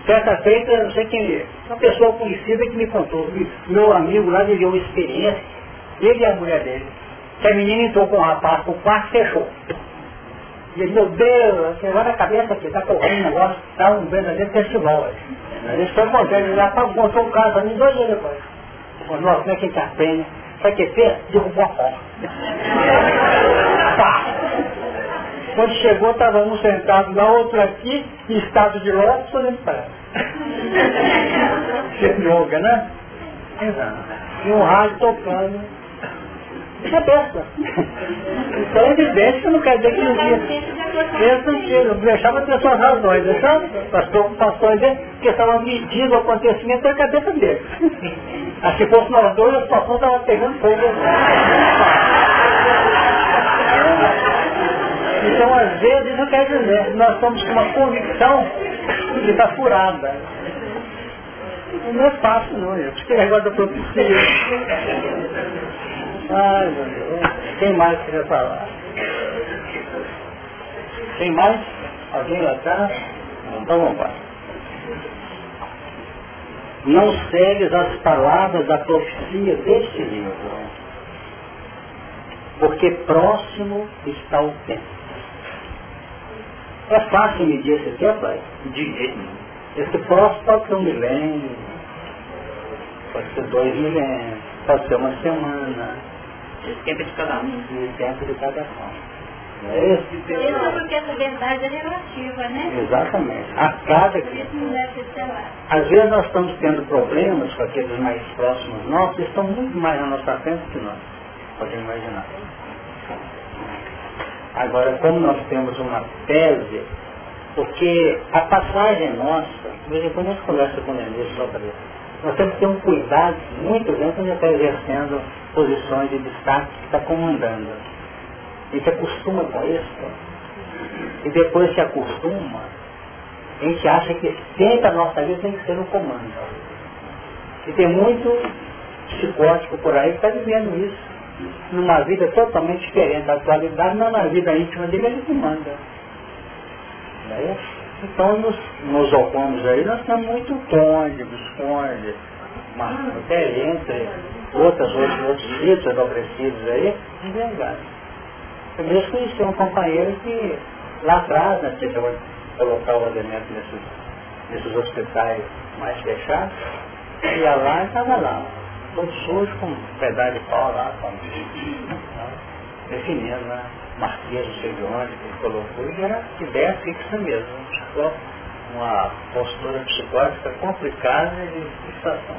Certa feita, eu sei quem é, uma pessoa conhecida que me contou, meu amigo lá viveu uma experiência, ele e a mulher dele, que a menina entrou com o rapaz, o quarto fechou. E ele, meu Deus, você vai na cabeça aqui, está correndo um negócio, está um verdadeiro festival. Eles estão contando, ele já contou o caso mim dois dias depois. Falei, nossa, como é que a gente aprende? Sabe o que fez? Derrubou a porta. Quando chegou, estava um sentado lá, outro aqui, em estado de lótus, olhando para Yoga, né? Exato. E um rádio tocando. Isso é besta. Então é evidente que não quer dizer que não tinha. Que não deixava ter suas razões, deixava as preocupações dele, porque estavam medindo o acontecimento da cabeça dele. Mas se fosse nós dois, a situação estava pegando fogo. Então, às vezes, não quer dizer, nós estamos com uma convicção que está furada. Não é fácil, não, gente. Porque negócio da profecia. Ai, meu Deus. Quem mais queria falar? Tem mais? Alguém lá atrás? Então vamos lá. Não segues as palavras da profecia deste livro, porque próximo está o tempo. É fácil medir esse tempo? De Esse próximo pode ser um milênio, pode ser dois milênios, pode ser uma semana. Esse tempo de cada um. O tempo de cada um. É isso? Isso porque essa verdade é relativa, né? Exatamente. A cada... Às vezes nós estamos tendo problemas com aqueles mais próximos nossos, eles estão muito mais na nossa frente que nós. Podem imaginar. Agora, como nós temos uma tese, porque a passagem nossa, de quando a gente conversa com o Denise sobre isso, nós temos que ter um cuidado muito grande quando está exercendo posições de destaque que está comandando. A gente acostuma com isso, e depois se acostuma, a gente acha que sempre a nossa vida tem que ser no comando. E tem muito psicótico por aí que está vivendo isso numa vida totalmente diferente da atualidade, mas na vida íntima dele ele que manda. Né? Então nos, nos opomos aí, nós temos muito conde, visconde, até entre outras, outros, outros sítios enobrecidos aí, de verdade. Eu mesmo conheci um companheiro que lá atrás, né, que colocar o alimento nesses, nesses hospitais mais fechados, ia lá e estava lá todo sujo com um pedaço de pau lá, com, né, definindo, né? Marquês, não sei de onde, que ele colocou, e era ideia fixa mesmo. Só uma postura psicótica complicada de situação.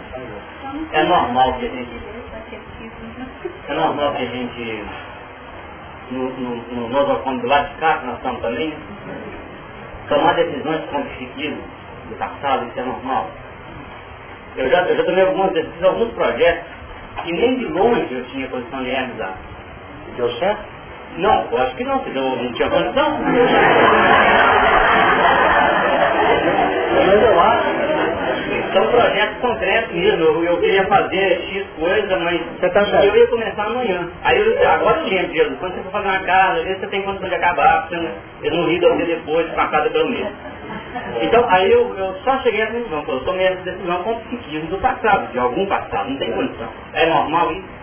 É normal que a gente. É normal que a gente. No, no, no nosocônio do lado de nós estamos também, tomar decisões com o do passado, isso é normal. Eu já, eu já tomei algumas decisões, alguns projetos que nem de longe eu tinha condição de realizar. Deu certo? Não, eu acho que não, porque eu não tinha condição. Mas eu acho. São projetos concretos mesmo. Eu, eu queria fazer X coisa, mas tá eu ia começar amanhã. Aí eu agora eu lembro, Jesus, quando você for fazer uma casa, às vezes você tem condição de acabar, você não, eu não de você depois, com a casa pelo menos. Então, aí eu, eu só cheguei a essa decisão, eu tomei essa decisão com o psiquismo do passado, de algum passado, não tem condição. É normal isso?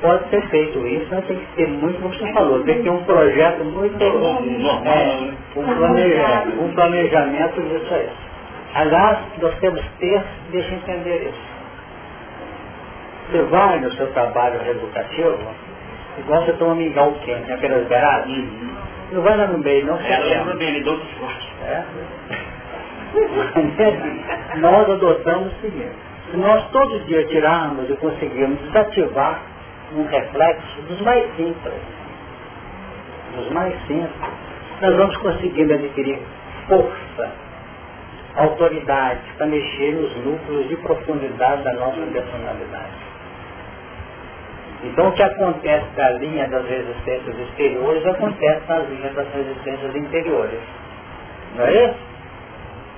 Pode ser feito isso, mas tem que ter muito, como você falou, tem que ter um projeto muito Normal. é, um, planejamento, um planejamento disso aí. Aliás, nós temos ter, deixa eu entender isso. Você vai no seu trabalho educativo, igual você toma mingau quente, aquelas beiradas, não vai lá no meio, não, É, eu lembro bem, ele deu forte. É. nós adotamos o seguinte, se nós todos os dias tirarmos e conseguirmos desativar um reflexo dos mais simples, dos mais simples, nós vamos conseguindo adquirir força, autoridade para mexer nos núcleos de profundidade da nossa personalidade. Então o que acontece na linha das resistências exteriores acontece nas linhas das resistências interiores. Não é isso?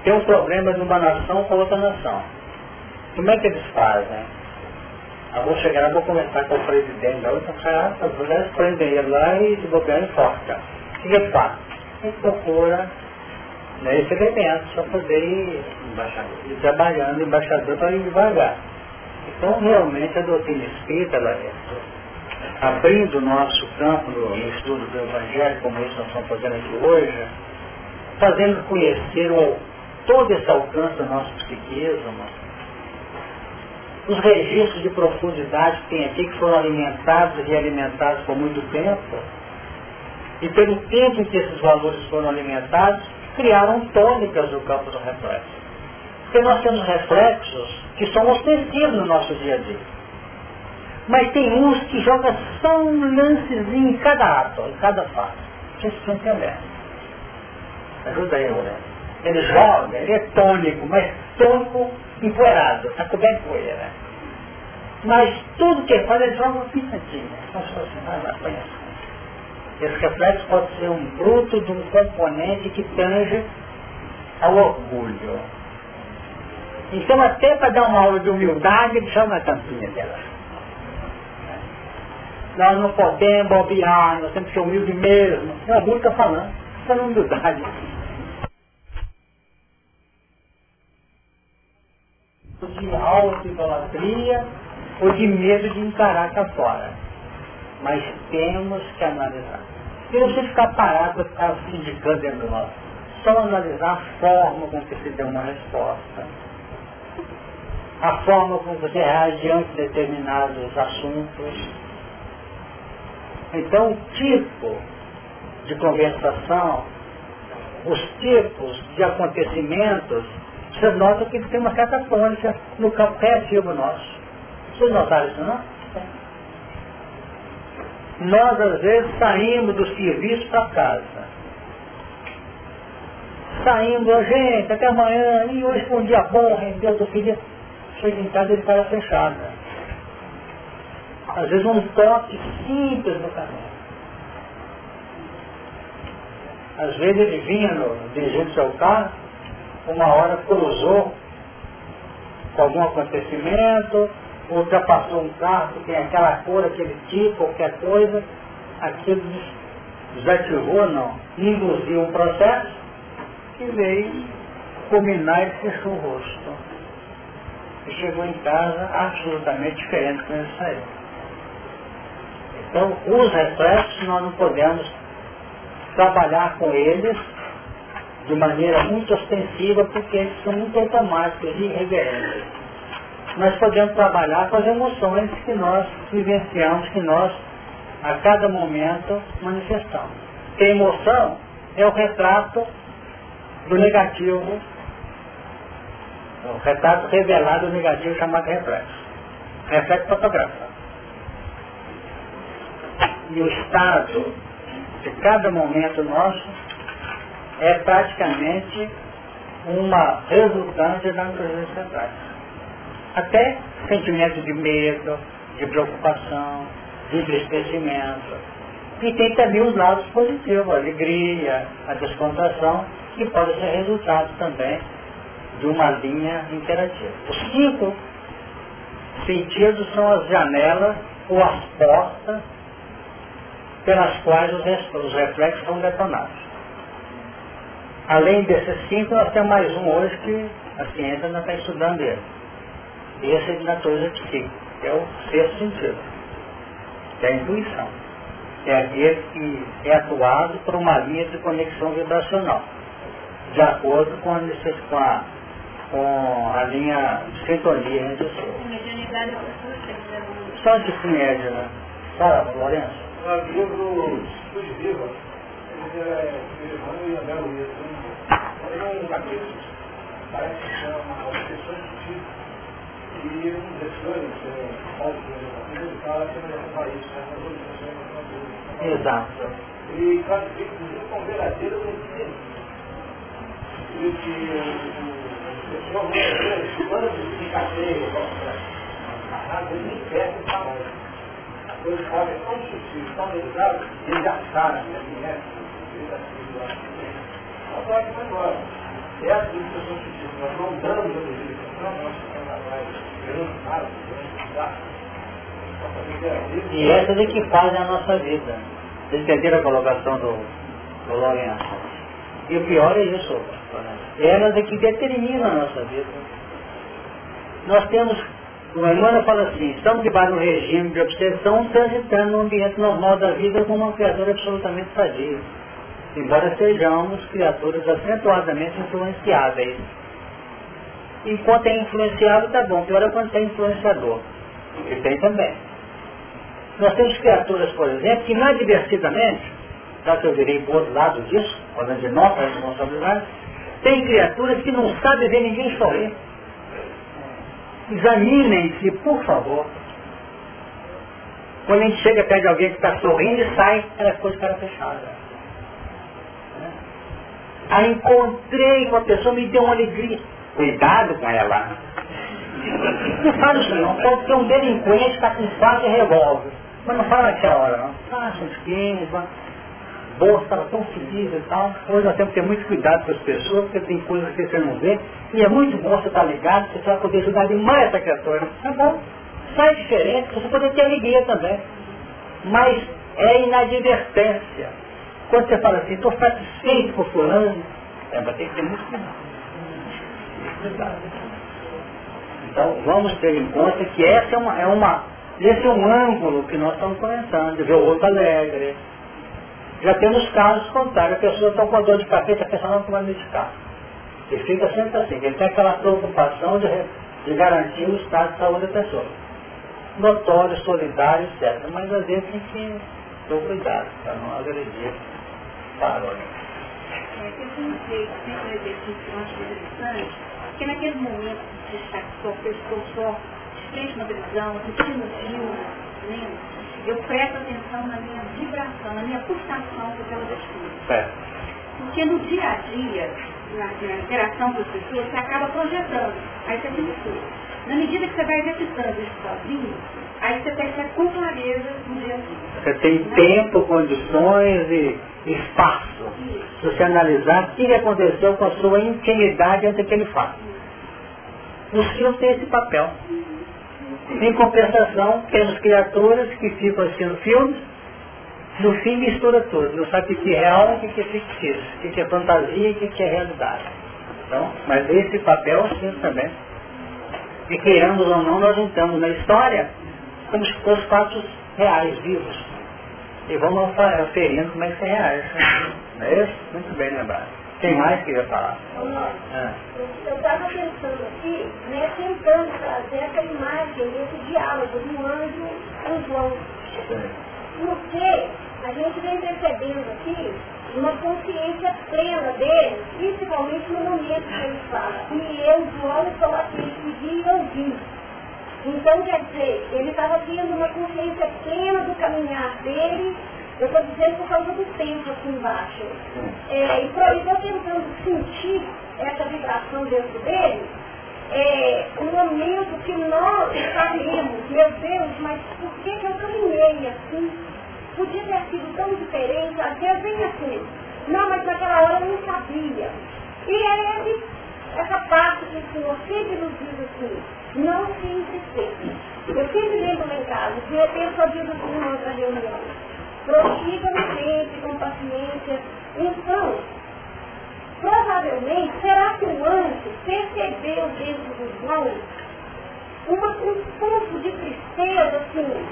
Tem um problema de uma nação com outra nação. Como é que eles fazem? Eu vou chegar vou conversar com o presidente da outra casa, as mulheres prendem ele lá e de bobear em forca. O que ele faz? Ele procura né, esse elemento para poder ir, ir trabalhando, embaixador para ir devagar. Então, realmente, a doutrina espírita, ela é abrindo o nosso campo no estudo do Evangelho, como isso nós estamos fazendo aqui hoje, fazendo conhecer o, todo esse alcance do nosso psiquismo, os registros de profundidade que tem aqui, que foram alimentados e realimentados por muito tempo, e pelo tempo em que esses valores foram alimentados, criaram tônicas no campo do reflexo. Porque nós temos reflexos que são ostensivos no nosso dia a dia. Mas tem uns que jogam só um lancezinho em cada ato, em cada fase. Vocês estão entendendo. Ajuda aí, né? Ele joga, ele é tônico, mas tônico empoeirado, está coberto de poeira. Mas tudo que ele faz, ele joga uma pitadinha. Põe Esse reflexo pode ser um fruto de um componente que tange ao orgulho. Então, até para dar uma aula de humildade, ele chama a tampinha dela. Nós não podemos bobear, nós temos que ser humilde mesmo. O orgulho está falando, está falando humildade. de auto-idolatria ou de medo de encarar cá fora. Mas temos que analisar. Se você ficar parado, ficar se indicando dentro nosso, só analisar a forma com que se deu uma resposta, a forma como você reage diante de determinados assuntos. Então, o tipo de conversação, os tipos de acontecimentos você nota que tem uma certa tônica no campo reativo nosso. Vocês notaram isso, não? Nós, às vezes, saímos do serviço para casa. Saímos, gente, até amanhã, e hoje foi um dia bom, rendeu do filho. Chega em casa e ele para fechada. Às vezes um toque simples no caminho. Às vezes ele vinha no, dirigindo seu carro, uma hora cruzou com algum acontecimento, ultrapassou um carro que tem aquela cor, aquele tipo, qualquer coisa, aquilo desativou, não, induziu um processo que veio culminar e fechou o rosto. E chegou em casa absolutamente diferente com ele saiu. Então, os reflexos nós não podemos trabalhar com eles de maneira muito ostensiva, porque eles são muito automáticos e irreverentes. Nós podemos trabalhar com as emoções que nós vivenciamos, que nós, a cada momento, manifestamos. E a emoção é o retrato do negativo, o retrato revelado do negativo chamado reflexo. Reflexo fotográfico. E o estado de cada momento nosso é praticamente uma resultante da inteligência centrais. Até sentimento de medo, de preocupação, de entristecimento. E tem também os lados positivos, a alegria, a descontração, que pode ser resultado também de uma linha interativa. Os cinco sentidos são as janelas ou as portas pelas quais os reflexos são detonados. Além desses cinco, nós temos mais um hoje que a ciência ainda está estudando ele. Esse é de natureza psíquica, que é o sexto sentido, que é a intuição. É aquele que é atuado por uma linha de conexão vibracional, de acordo com a, com a, com a linha de sintonia entre os seus. Só de média, né? Fala, Lourenço. Livro Viva, ele é Luiz um capítulo, parece que chama Obsessões do Tipo. E um desses é, Paulo de ele fala que não é país, né? As organizações Exato. E classifica inclusive como verdadeiro epidemia. E que as pessoas muitas vezes, quando se cadeia, às vezes nem perdem o tamanho. A coisa pode ser tão sutil, tão delicada, eles já sabem, né? E essas é que fazem a nossa vida. Vocês entenderam a colocação do, do? E o pior é isso, elas é que determinam a nossa vida. Nós temos, o Emmanuel fala assim, estamos debaixo de um regime de obsessão transitando no ambiente normal da vida como uma criatura absolutamente sadia embora sejamos criaturas acentuadamente influenciáveis. Enquanto é influenciado, tá bom. Pior é quando é influenciador. Que tem também. Nós temos criaturas, por exemplo, que inadvertidamente, já que eu virei para o outro lado disso, quando de nossa responsabilidade, tem criaturas que não sabem ver ninguém sorrir. Examinem-se, por favor. Quando a gente chega perto de alguém que está sorrindo e sai, ela ficou de cara fechada. Aí encontrei com a pessoa, me deu uma alegria. Cuidado com ela. Não fala isso não. Pode ter um delinquente que está com e revólver. Mas não fala naquela hora não. Faça 15, bolsa estava tão feliz e tal. Hoje nós temos que ter muito cuidado com as pessoas, porque tem coisas que você não vê. E é muito bom você estar tá ligado, você vai poder ajudar demais essa criatura. Tá bom. Sai diferente, você poder ter alegria também. Mas é inadvertência. Quando você fala assim, estou satisfeito por fulano, é, vai ter que ter muito cuidado. Então vamos ter em conta que essa é uma, é uma, esse é um ângulo que nós estamos comentando, de ver o outro alegre. Já temos casos contrários, a pessoa está com a dor de cabeça, a pessoa não vai medicar. E fica sempre assim, ele tem aquela preocupação de, de garantir o estado de saúde da pessoa. Notório, solidário, etc. Mas às vezes tem que ter cuidado para não agredir Parou. É, eu pensei, tem um exercício que eu acho interessante, que naquele momento que você está com o pescoço só, frente na televisão, assistindo filme, lendo, eu presto atenção na minha vibração, na minha pulsação com aquela atitude. Porque no dia a dia, na, na, interação com as pessoas, você acaba projetando. Aí você tem Na medida que você vai exercitando isso sozinho, aí você percebe com clareza no dia a dia. Você tem né? tempo, condições e espaço. Se você analisar o que aconteceu com a sua intimidade antes daquele fato. Os filmes têm esse papel. Em compensação, temos criaturas que ficam assistindo filmes, no fim mistura tudo. Não sabe o que é real e o que é fictício, o que é fantasia e o que é realidade. Então, mas esse papel sim também. E queremos ou não, nós entramos na história como se fossem fatos reais, vivos. E vamos aferindo como é que é reais. Não é isso? Muito bem lembrado. Tem mais que ia falar? Ah. Eu estava pensando aqui, né, tentando trazer essa imagem, esse diálogo do anjo com João. Porque a gente vem percebendo aqui uma consciência plena dele, principalmente no momento que ele fala. E eu, João, estou aqui, e ouvi. Então, quer dizer, ele estava tendo uma consciência plena do caminhar dele, eu estou dizendo por causa do tempo aqui embaixo. É, e estou tentando sentir essa vibração dentro dele, é, um momento que nós sabemos, meu Deus, mas por que, que eu caminhei assim? Podia ter sido tão diferente, às vezes vem assim, não, mas naquela hora eu não sabia. E é ele, essa parte que o Senhor sempre nos diz assim, não se entristeça. Eu sempre lembro em casa, de repente só diz assim em outra reunião. Prossiga no tempo, com paciência. Então, provavelmente, será que o anjo percebeu dentro do João uma, um pouco de tristeza, assim,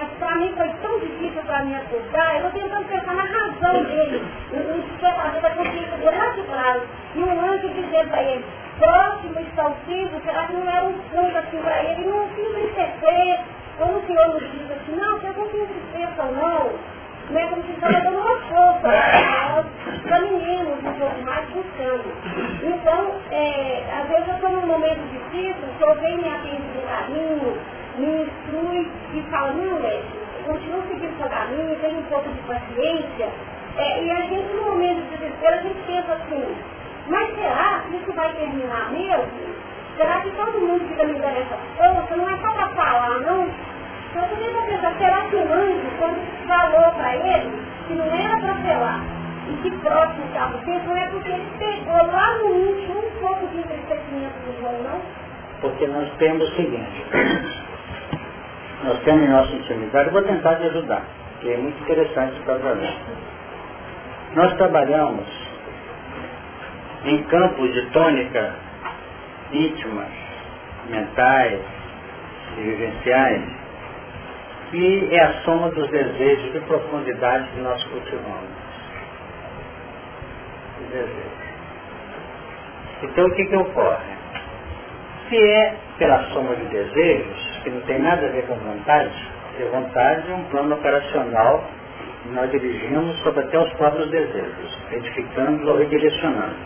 mas para mim foi tão difícil para mim acordar, eu estou tentando pensar na razão dele, no despertamento da consciência dele lá de trás, e um anjo dizendo para ele, próximo está o filho, será que não era um fundo assim para ele? Não se entristecer. Quando o Senhor nos diz assim, não, você não se entristeça não. Não é como se estava dando uma força para caminhemos um pouco mais buscando. Então, é, às vezes eu estou num momento difícil, o Senhor vem me atende do caminho, me instrui e fala, não, Léo, continua seguindo seu caminho, tem um pouco de paciência. É, e a gente, no momento de desespero, a gente pensa assim, mas será que isso vai terminar mesmo? Será que todo mundo fica me dando essa força? Não é só para falar, não? Então eu começo a pensar, será que o anjo, quando falou para ele, que não era para falar, e que próximo estava o tempo, não é porque ele pegou lá no íntimo um pouco de entristecimento do João, não? Porque nós temos o seguinte, nós temos em nossa intimidade, eu vou tentar te ajudar, que é muito interessante para trabalhar. Nós trabalhamos em campos de tônica íntimas, mentais e vivenciais, e é a soma dos desejos de profundidade que nós cultivamos. Então o que, que ocorre? Se é pela soma de desejos, que não tem nada a ver com vontade, porque vontade é um plano operacional que nós dirigimos sobre até os próprios desejos, edificando ou redirecionando.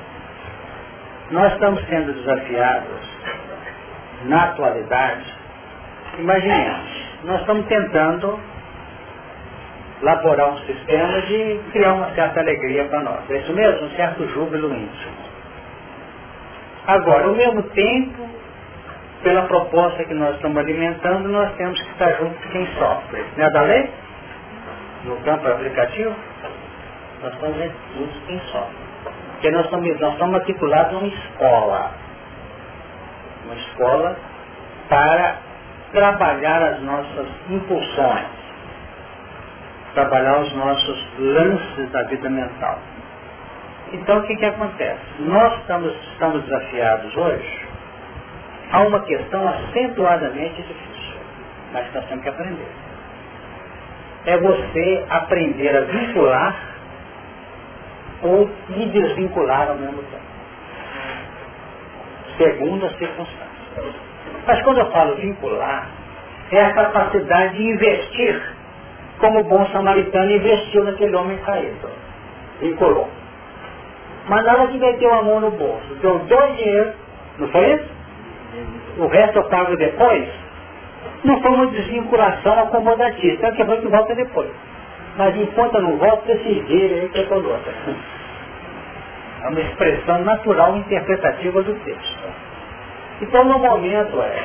Nós estamos sendo desafiados na atualidade, imaginemos, nós estamos tentando elaborar um sistema de criar uma certa alegria para nós. É isso mesmo? Um certo júbilo íntimo. Agora, ao mesmo tempo, pela proposta que nós estamos alimentando, nós temos que estar junto de quem sofre. Não é da lei? No campo aplicativo, nós estamos juntos quem sofre. Porque nós estamos, nós estamos matriculados numa escola. Uma escola para trabalhar as nossas impulsões, trabalhar os nossos lances da vida mental. Então o que, que acontece? Nós estamos, estamos desafiados hoje a uma questão acentuadamente difícil, mas nós temos que aprender. É você aprender a vincular ou me desvincular ao mesmo tempo. Segundo as circunstâncias. Mas quando eu falo vincular, é a capacidade de investir como o bom samaritano investiu naquele homem caído. Vinculou. Mas na hora que meteu a mão no bolso, deu dois dinheiro, não foi isso? O resto eu pago depois. Não foi uma desvinculação acomodativa, então que foi que volta depois. Mas enquanto eu não volto, você se vira aí que eu outra. É uma expressão natural interpretativa do texto. Então no momento é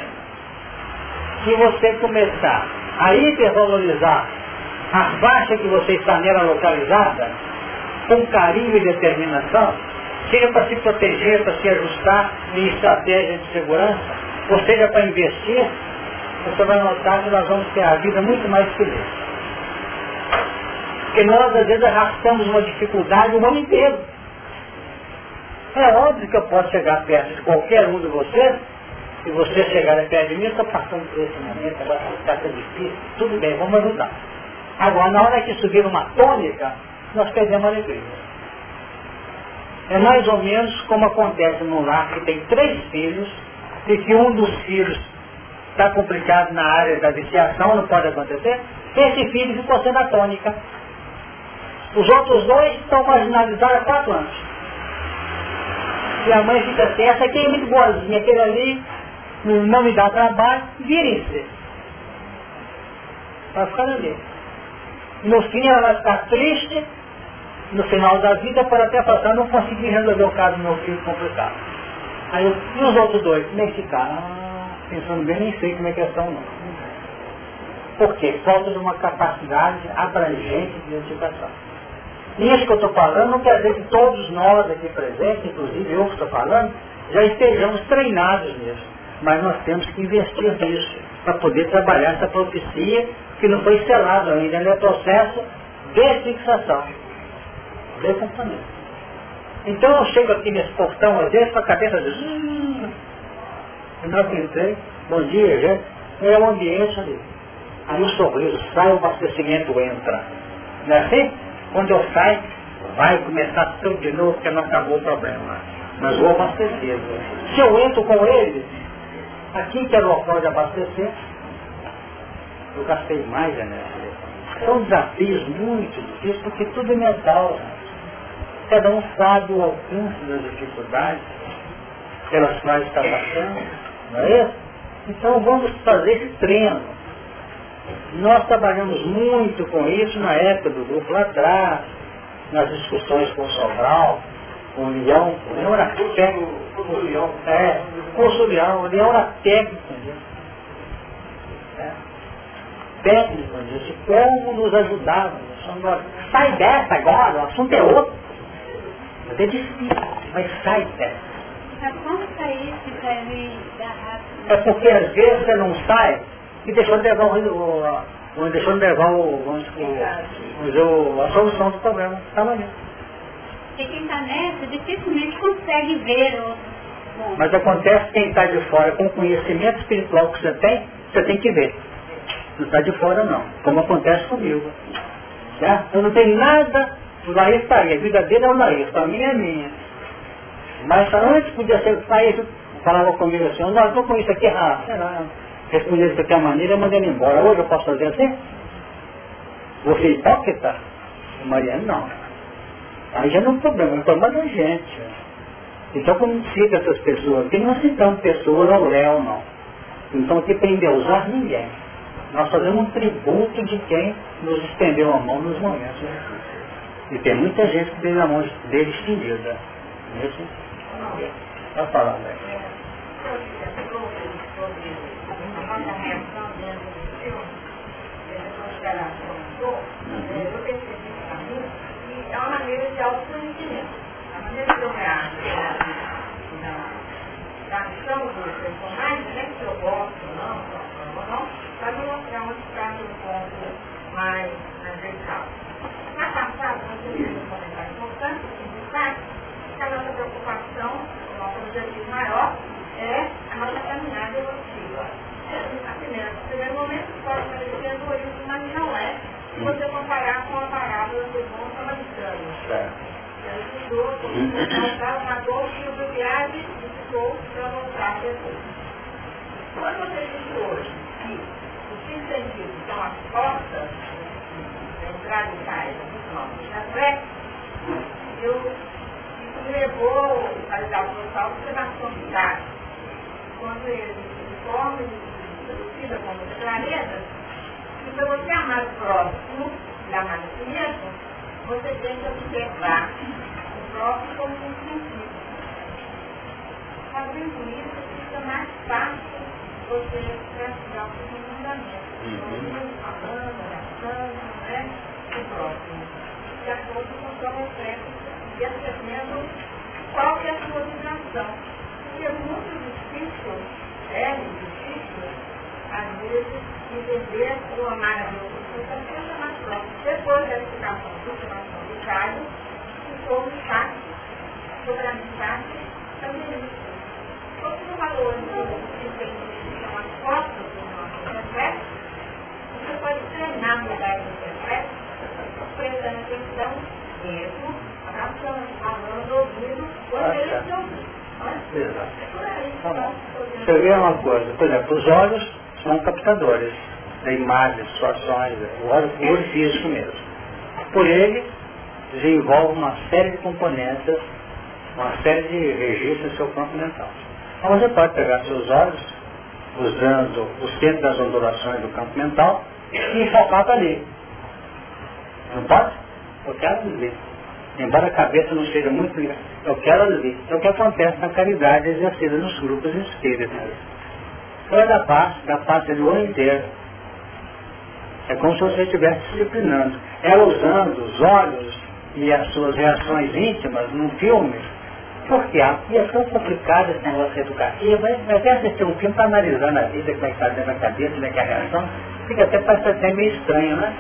que você começar a hipervalorizar a faixa que você está nela localizada, com carinho e determinação, seja para se proteger, para se ajustar em estratégia de segurança, ou seja para investir, você vai notar que nós vamos ter a vida muito mais feliz. Porque nós às vezes arrastamos uma dificuldade o ano inteiro. É óbvio que eu posso chegar perto de qualquer um de vocês, se você chegar perto de mim, eu estou passando por esse momento, agora está difícil, tudo bem, vamos ajudar. Agora, na hora que subir uma tônica, nós perdemos a alegria. É mais ou menos como acontece num lar que tem três filhos e que um dos filhos está complicado na área da viciação, não pode acontecer, esse filho ficou sendo a tônica. Os outros dois estão marginalizados há quatro anos. E a mãe fica certa, que é muito boazinha, aquele ali não me dá trabalho, virem-se. Vai ficar ali. No fim ela vai ficar triste, no final da vida, para até passar, não consegui resolver o caso do meu filho complicado. Aí eu, e os outros dois, que ficaram? Ah, pensando bem, nem sei como é que estão não. Por quê? Falta de uma capacidade abrangente de identificação. E isso que eu estou falando não quer dizer que todos nós aqui presentes, inclusive eu que estou falando, já estejamos treinados nisso. Mas nós temos que investir nisso para poder trabalhar essa profecia que não foi selado ainda, ainda é processo de fixação, componente. Então eu chego aqui nesse portão, às vezes, com a cabeça diz, hum, eu não entrei, bom dia, gente, é o ambiente ali. Aí o sorriso sai, o abastecimento entra. Não é assim? Quando eu saio, vai começar tudo de novo, porque não acabou o problema. Mas vou abastecer. Se eu entro com ele, aqui que era o local de abastecer, eu gastei mais energia. São desafios muito difíceis, porque tudo é mental. Né? Cada um sabe o alcance das dificuldades pelas quais está passando, não é isso? Então vamos fazer esse treino. Nós trabalhamos muito com isso na época do grupo lá atrás, nas discussões com o Sobral, com o Leão, o Leão era técnico, o Leão, é, com o Leão, o Leão era técnico É técnico como nos ajudava. Sai dessa agora, o assunto é outro. É difícil, mas sai dessa. Como sair se deve dar rápido? É porque às vezes você não sai e deixou de levar o, o, deixou de levar o, vamos o, a solução do problema. Estava ali. Porque quem está nessa dificilmente consegue ver o. Mas acontece quem está de fora com o conhecimento espiritual que você tem, você tem que ver não está de fora não, como acontece comigo. Certo? Eu não tenho nada, o Laís está aí, a vida dele é o Laís, a minha é minha. Mas antes podia ser o Laís, falava comigo assim, não, estou com isso aqui errado. Sei lá, respondi de qualquer maneira, ele embora. Hoje eu posso fazer assim? Você é hipócrita? Mariana, não. Aí já não é um problema, é um problema da gente. Então como fica essas pessoas aqui, não citamos pessoas ao léu, não. Então aqui para endeusar ninguém. Nós fazemos um tributo de quem nos estendeu a mão nos momentos. E tem muita gente que teve a mão dele estendida. Mesmo? Pode falar. Eu percebi para mim que é uma maneira de autoconhecimento. A maneira que eu reajo na ação dos personagens, né, se eu gosto ou não, ou não, para me mostrar onde está no ponto mais radical. Na passada, nós tivemos um comentário importante, que destaque, que a nossa preocupação, o nosso objetivo maior, é a nossa caminhada evolutiva. A primeira, no primeiro momento, pode parecer egoísmo, mas não é, se você comparar com a parábola do bom samaritano. Ele estudou, voltar uma dor que o viagem e ficou para voltar depois. Quando você diz hoje que os cinco sentidos são as portas da entrada e saída dos nossos reflexos, eu, isso me levou a dar uma observação de dados. Quando ele se forma e se como os planetas, e para você amar o próximo e amar você tem que observar o próximo como um sentido. Fazendo isso, fica mais fácil você praticar o seu fundamento. Uhum. Falando, oração, né? O próximo. De acordo com o seu reflexo e percebendo qual é a sua vibração. Porque é muito difícil, é difícil, às vezes, entender o amar a Deus. Mais próximo. Depois da explicação do formação do Caio, ficou um impacto sobre a mensagem feminista. Todos os valores que tem são as costas do nosso reflexo, você pode treinar mudar esse reflexo, prestando atenção mesmo, abraçando, falando, ouvindo, gostaria de ouvir. Você vê uma coisa, por exemplo, os olhos são captadores de imagens, situações, o olho, o olho físico mesmo. Por ele, desenvolve uma série de componentes, uma série de registros no seu campo mental. Então você pode pegar seus olhos, usando o centro das ondulações do campo mental, e focar para ali. Não pode? Eu quero ver. Embora a cabeça não seja muito ligada, eu quero ali. É o que acontece na caridade exercida nos grupos espíritas. Toda parte, da parte do ano inteiro. É como se você estivesse disciplinando. Ela usando os olhos e as suas reações íntimas num filme, porque é tão complicado esse negócio educativo, vai até assistir um filme para analisar na vida, como é que está dentro da cabeça, como é que é a reação, fica até parece meio estranho, né?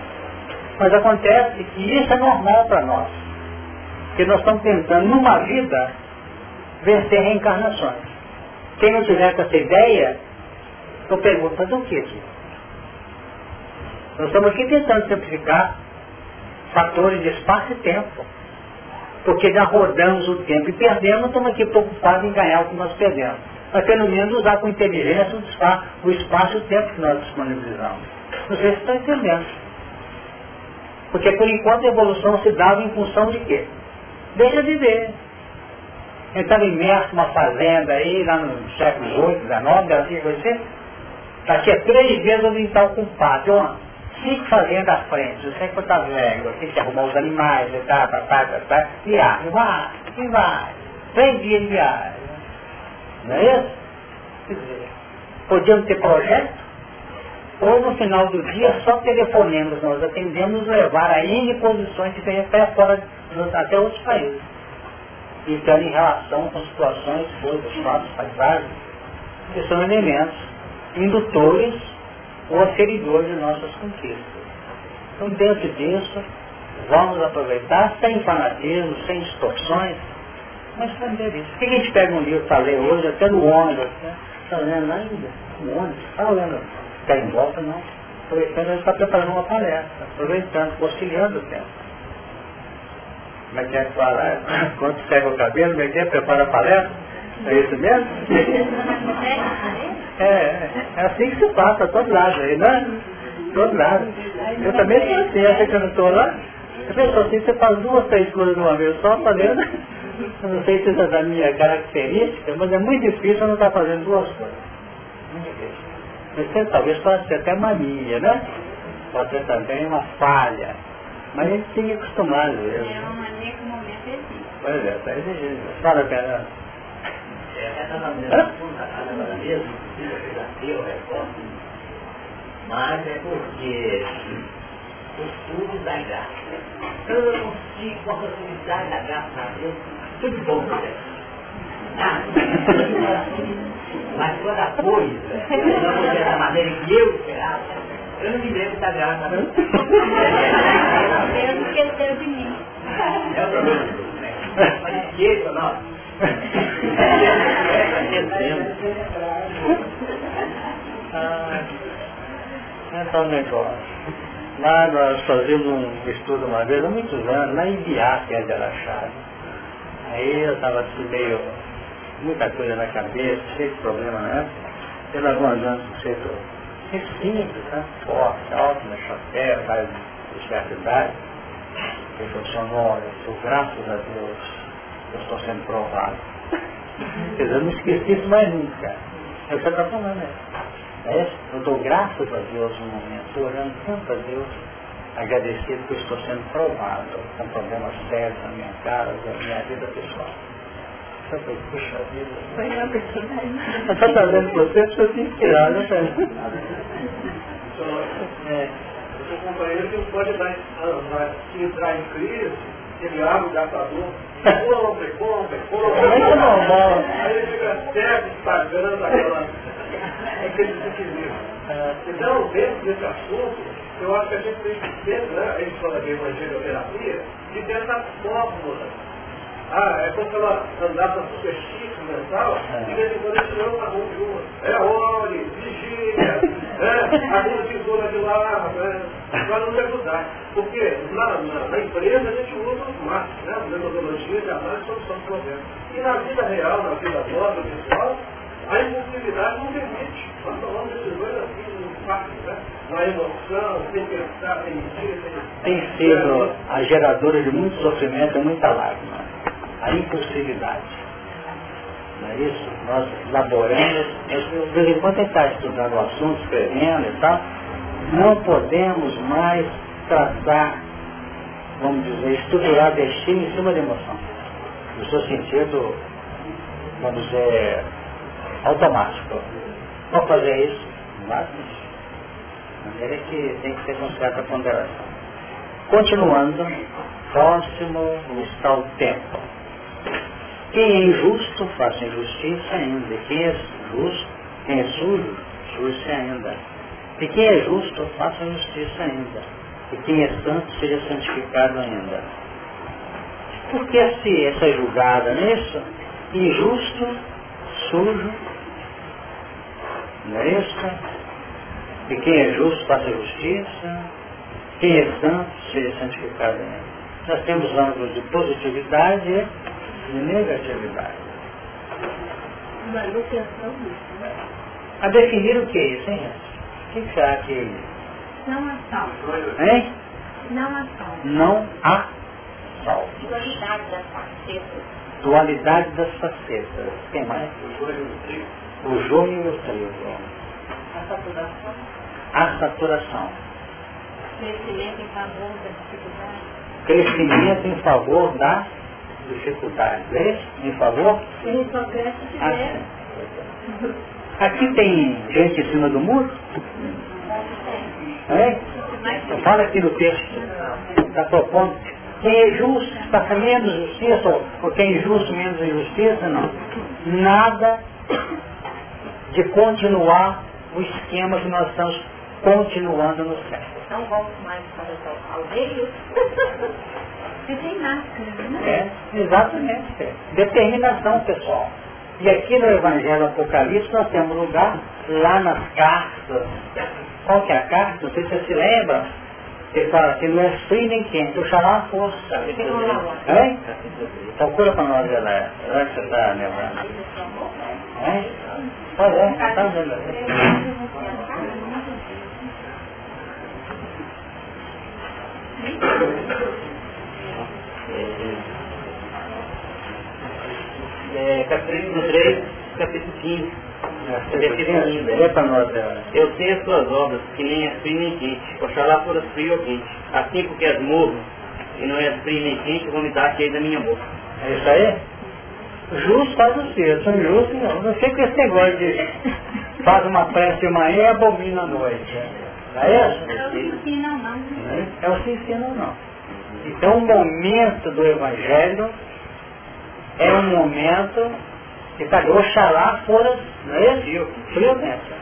Mas acontece que isso é normal para nós. Porque nós estamos tentando, numa vida, vencer reencarnações. Quem não tiver com essa ideia, eu pergunto, mas o que aqui? Nós estamos aqui tentando simplificar fatores de espaço e tempo. Porque já rodamos o tempo e perdemos, estamos aqui preocupados em ganhar o que nós perdemos. Mas pelo menos usar com inteligência o espaço e o tempo que nós disponibilizamos. Não sei se estão entendendo. Porque por enquanto a evolução se dava em função de quê? Deixa de ver. Estava imerso numa fazenda aí, lá no século XVIII, XIX, assim, você. Daqui a três vezes eu vim estar ocupado. Uma, cinco fazendas à frente, você que está velho, tem que arrumar os animais, e tá, tá, viagem, vai, e vai. Três dias de viagem. Não é isso? Quer dizer, podíamos ter projeto, ou no final do dia só telefonemos, nós atendemos levar a N posições que tem até fora, até outros países. Então, em relação com situações, coisas, fatos, paisagens, que são elementos indutores ou aferidores de nossas conquistas. Então, dentro disso, vamos aproveitar sem fanatismo, sem distorções, mas fazer isso. Por que a gente pega um livro para ler hoje, até no ônibus, né? Está lendo ainda? No ônibus, está lendo? Está em volta, não. Aproveitando, ele está preparando uma palestra, aproveitando, conciliando o tempo. Como é que é que fala? Quando segue o cabelo, como é que é? Prepara a palestra? É isso mesmo? É, é, é assim que se passa, todo lado aí, né? Todo lado. Eu também sou assim, acha que eu não estou lá? Eu penso assim, você faz duas, três coisas de uma vez só, tá vendo? Eu não sei se é da minha característica, mas é muito difícil eu não estar fazendo duas coisas. Você talvez pode ser até mania, né? Pode ser também uma falha. Mas a gente tem que acostumar às vezes. É uma mania que o momento existe. Pois é, está exigindo. Fala, cara. Mas é porque os puros da graça. Eu não consigo com a facilidade da graça a Deus, tudo bom, né? Ah, mas quando a coisa não foi da maneira que eu esperava, eu não me lembro da graça, não. Deus esqueceu de mim. É o problema. Mas esqueça, não. Ah, então, negócio. Lá nós fazíamos um estudo uma vez, há muitos anos, na Ibiá, que é de. Aí eu estava assim meio, muita coisa na cabeça, cheio de problema na época. Eu alguns anos no setor. Né? Forte, alto, no chapéu, mais de certa idade. Ele falou assim, olha, eu, graças a Deus, eu estou sendo provado. Quer dizer, eu não esqueci isso mais nunca. É o que você está falando, né? É? Eu dou graças a Deus no momento, estou orando tanto a Deus, agradecido que eu estou sendo provado com problemas sérios na minha casa, na minha vida pessoal. Eu falei, puxa vida. Foi uma personagem. Eu estou trazendo você, precisa se inspirar, né, cara? É. O seu companheiro que pode dar, se entrar em crise, ele abre o gastador, compre, compre, compre. Mas é normal. Aí ele fica certo, pagando aquela, aquele desequilíbrio. É. Então, dentro desse assunto, eu acho que a gente tem que ter, né, a gente fala de evangelioterapia, de ter essa fórmula. Ah, é como se ela andasse a superfície mental, de vez em quando ele tirou uma rua de uma. É olhe, vigia, né? arruma tesoura de lá, né? para nos ajudar. Porque na, na, na, empresa a gente usa os marcos, né? metodologia de análise e solução de problemas. E na vida real, na vida nossa, pessoal, a impulsividade não permite. Nós tomamos decisões assim, no fácil, né? Na emoção, sem pensar, sem medir, sem... Tem sido a geradora de muito sofrimento e muita lágrima. A impulsividade. Não é isso? Nós elaboramos, de vez em quando está estudando o assunto, escrevendo e tal, não podemos mais tratar, vamos dizer, estruturar destino em cima da emoção. No seu sentido, vamos dizer, automático. Vamos fazer isso, mas de maneira que tem que ser com certa ponderação. Continuando, próximo está o tempo. Quem é injusto, faça injustiça ainda. Quem é justo, quem é sujo, suje-se ainda. E quem é justo, faça justiça ainda. E quem é santo, seja santificado ainda. Por que essa julgada nisso? Injusto, sujo, não é? E quem é justo, faça justiça. Quem é santo, seja santificado ainda. Nós temos ângulos de positividade e negatividade. Manutenção disso, né? A definir o que é isso, hein? O que será que é isso? Não há sal. Hein? Não há sal. Não há. Dualidade das facetas. Dualidade das facetas. Quem mais? O joio e o trigo. A saturação. A saturação. Crescimento em favor da dificuldade. Crescimento em favor da dificuldade. É isso? Em favor? Ele só cresce se. Aqui tem gente em cima do muro? É? Fala aqui no texto. Está propondo. Quem é justo está com menos justiça, ou quem é injusto menos injustiça, não. Nada de continuar o esquema que nós estamos continuando no céu. Não vamos mais para os aldeios. Você tem máscara, né? É, exatamente. É. Determinação pessoal. E aqui no Evangelho Apocalipse nós temos lugar lá nas cartas. Qual que é a carta? Não sei se você se lembra. Ele fala que não é frio nem quente, o xalá a força. Hein? Procura para nós, galera. Onde que você está lembrando? Hein? Pois é, está lembrando. É, capítulo 3, capítulo 15. É para nós, Eu sei as suas obras, que nem é frio nem quente. Oxalá fosse frio ou quente. Assim porque és morro, e não és frio nem quente, vomitar aí da minha boca. É isso aí? Justo faz o ser, são justos não. Não sei com esse negócio de faz uma prece de manhã e abomina à noite. Não é isso? Não, não. É o se ensina ou não. Então o momento do Evangelho é um momento que tá, oxalá fora, não é isso? Frio mesmo.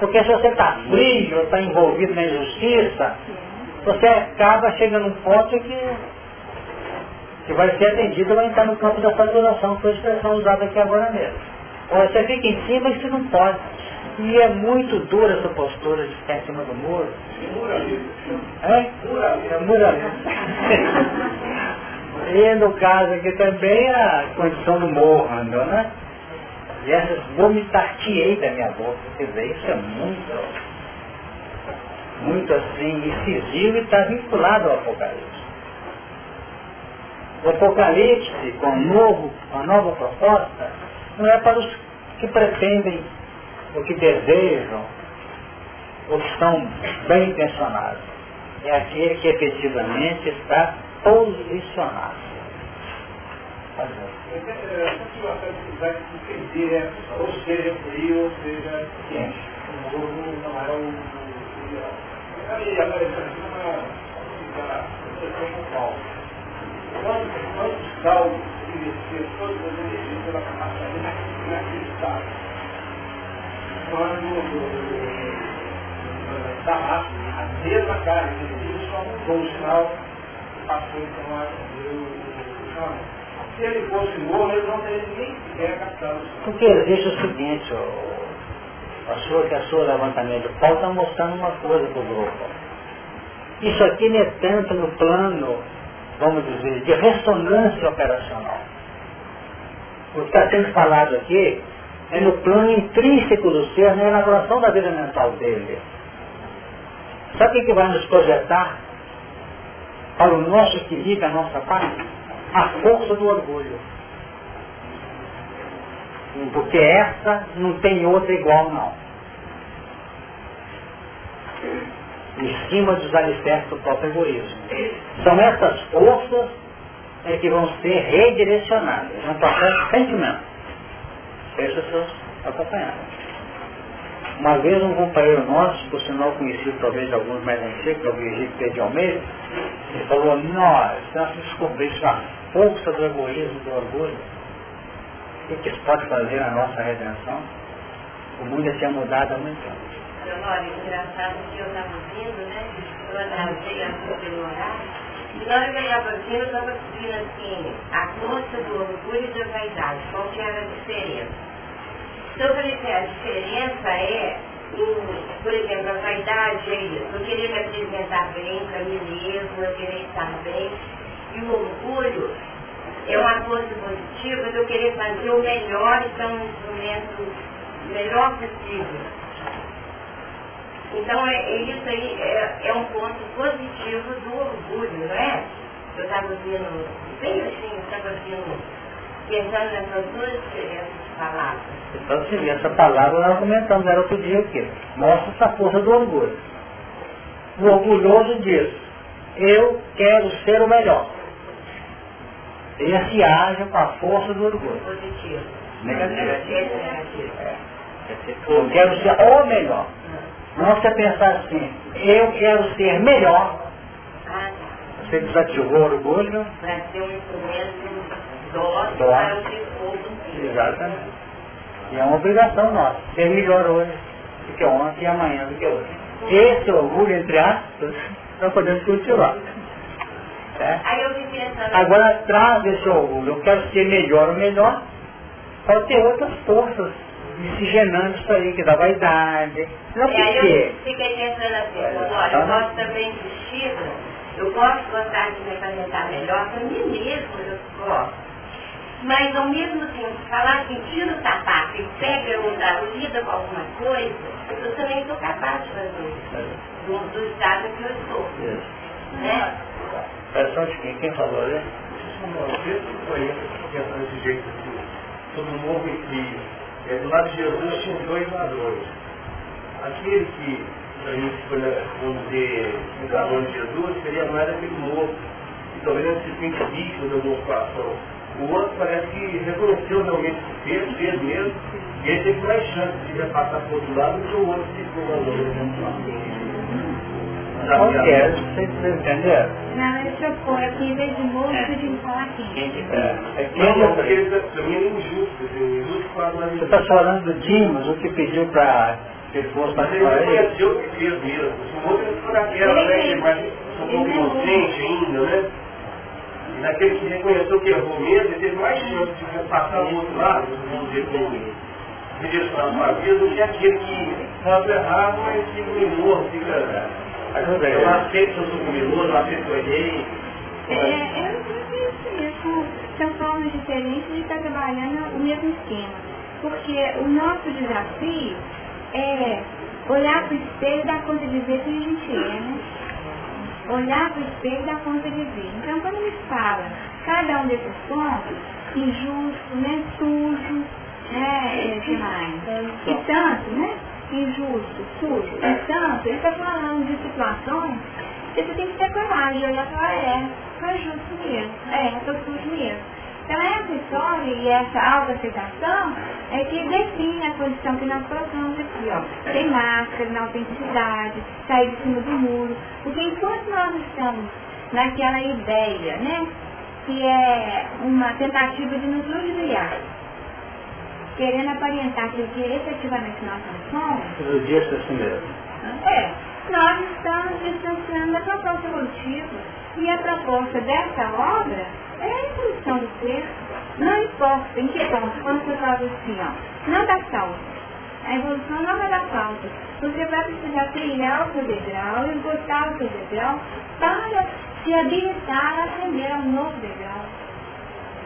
Porque se você está frio, está envolvido na injustiça, você acaba chegando num ponto que, que vai ser atendido, vai entrar no campo da saturação, que foi a expressão usada aqui agora mesmo. Ou você fica em cima e você não pode. E é muito dura essa postura de ficar em cima do muro. É? É muralismo. e no caso aqui também a condição do morro né? E essas vomitar-te-ei da minha boca. Quer dizer, isso é muito, muito assim, incisivo e está vinculado ao Apocalipse. O Apocalipse, com, um novo, uma nova proposta, não é para os que pretendem o que desejam, ou que estão bem intencionados. É aquele que efetivamente está posicionado. Ou seja frio, ou seja quente. O morro não é o ideal. Aí apareceu aqui uma questão Quantos, quantos caldos investiam todas as energias pela capacidade naquele estado? quando Damasco, a mesma carne, ele só mudou o sinal passou então o se ele fosse morto, ele não teria nem sequer captado Porque existe o seguinte, a sua, que a sua levantamento Paulo está mostrando uma coisa para o grupo. Isso aqui não é tanto no plano, vamos dizer, de ressonância operacional. O que está sendo falado aqui é no plano intrínseco do ser, na elaboração da vida mental dele. Sabe o que vai nos projetar para o nosso equilíbrio, a nossa paz? A força do orgulho. Porque essa não tem outra igual não. Em cima dos alicerces do próprio egoísmo. São essas forças é que vão ser redirecionadas. É um processo de sentimento. Deixa seus acompanhados. Uma vez um companheiro nosso, por sinal conhecido talvez alguns mais antigos, que é o Virgílio Pedro Almeida, ele falou, nós, se nós descobríssemos a força do egoísmo, do orgulho, o que isso pode fazer na nossa redenção, o mundo ia ter mudado há muito tempo. Olha, engraçado que eu estava vindo, né? Eu atrasei a sua pelo horário. E na hora que eu estava vindo, eu estava vendo assim, a força do orgulho e da vaidade, qual que era a diferença? Então, eu falei assim, a diferença é, em, por exemplo, a vaidade é isso, eu querer me apresentar bem para mim mesmo, eu querer estar bem, e o orgulho é uma coisa positiva de eu querer fazer o melhor e ser um instrumento melhor possível. Então, é, é isso aí é, é, um ponto positivo do orgulho, não é? Eu estava vendo, bem assim, eu estava vendo pensando nessas duas diferenças de palavras. Então você vê, essa palavra nós comentamos era outro dia o quê? Mostra essa força do orgulho. O orgulhoso diz, eu quero ser o melhor. Esse age com a força do orgulho. Positivo. Negativo. Negativo. É. Eu quero ser o melhor. Não você pensar assim, eu quero ser melhor. Ah, Você desativou o orgulho, para ser um instrumento Dócil. para o Exatamente. E é uma obrigação nossa, ser melhor hoje do que ontem e amanhã do que hoje. Esse orgulho, entre aspas, nós podemos cultivar. Pensando, Agora, atrás desse orgulho, eu quero ser melhor ou melhor, pode ter outras forças miscigenando isso aí, que dá vaidade. Não E aí eu fiquei pensando assim, olha, eu gosto também de vestido, eu gosto de gostar de me apresentar melhor para mim mesmo, eu gosto. Mas ao mesmo tempo, falar que tira o sapato e pega ou dá lida com alguma coisa, eu também sou capaz de fazer isso, do, do estado que eu estou. Né? É só de quem? Quem falou, né? foi pensando desse jeito assim, sobre o morro em que é, do lado de Jesus tinham dois ladrões. Aquele que, a gente foi, vamos dizer, no caminho de Jesus, seria mais aquele morro, que talvez não se sente vítima da morfação. O outro parece que reconheceu realmente o que fez, mesmo, e ele teve mais chance de repassar para o outro lado do que o outro que ficou Não quero, vocês entenderam? Não, ele trocou aqui, em vez de moço, É. de falar aqui. É, é quem Não, não, é porque ele, para mim, é injusto, assim, injusto com a Você está falando do Dimas, o que pediu para que ele fosse Mas ele para ele? reconheceu o que fez mesmo. O outro ele ficou naquela, né? Que mais um pouco inocente ainda, né? E naquele que reconheceu que errou mesmo, ele teve mais chance de passar do outro lado, vamos dizer, com redirecionar a sua vida, do que aquele que faz errado, mas fica mimoso, fica. Ajuda Eu ele. aceito que eu sou criminoso, eu aceito que eu errei. É, eu penso isso. São formas diferentes de estar trabalhando o mesmo esquema. Porque o nosso desafio é olhar para o espelho e dar conta de ver quem a gente é, né? Olhar para o espelho e dar conta de ver. Então, quando me fala cada um desses pontos, injusto, né? Sujo, né? É, que mais? E tanto, né? Injusto, sujo, e tanto, ele está falando de situações que você tem que ter coragem olhar e falar, é, foi justo mesmo, é, eu tô sujo mesmo. Então essa história e essa autoaceitação é que define a condição que nós colocamos aqui, ó. Tem máscara, na autenticidade, sair de cima do muro. Porque enquanto nós estamos naquela ideia, né, que é uma tentativa de nos ludibriar, querendo aparentar que que efetivamente nós não somos, Todo dia é assim mesmo. é, nós estamos distanciando da proposta evolutiva. E a proposta dessa obra é a evolução do ser. Não importa em que ponto, quando você fala assim, ó, não dá salto. A evolução não vai dar salto. Você vai precisar trilhar o seu degrau, esgotar o seu degrau, para se habilitar a ascender a um novo degrau.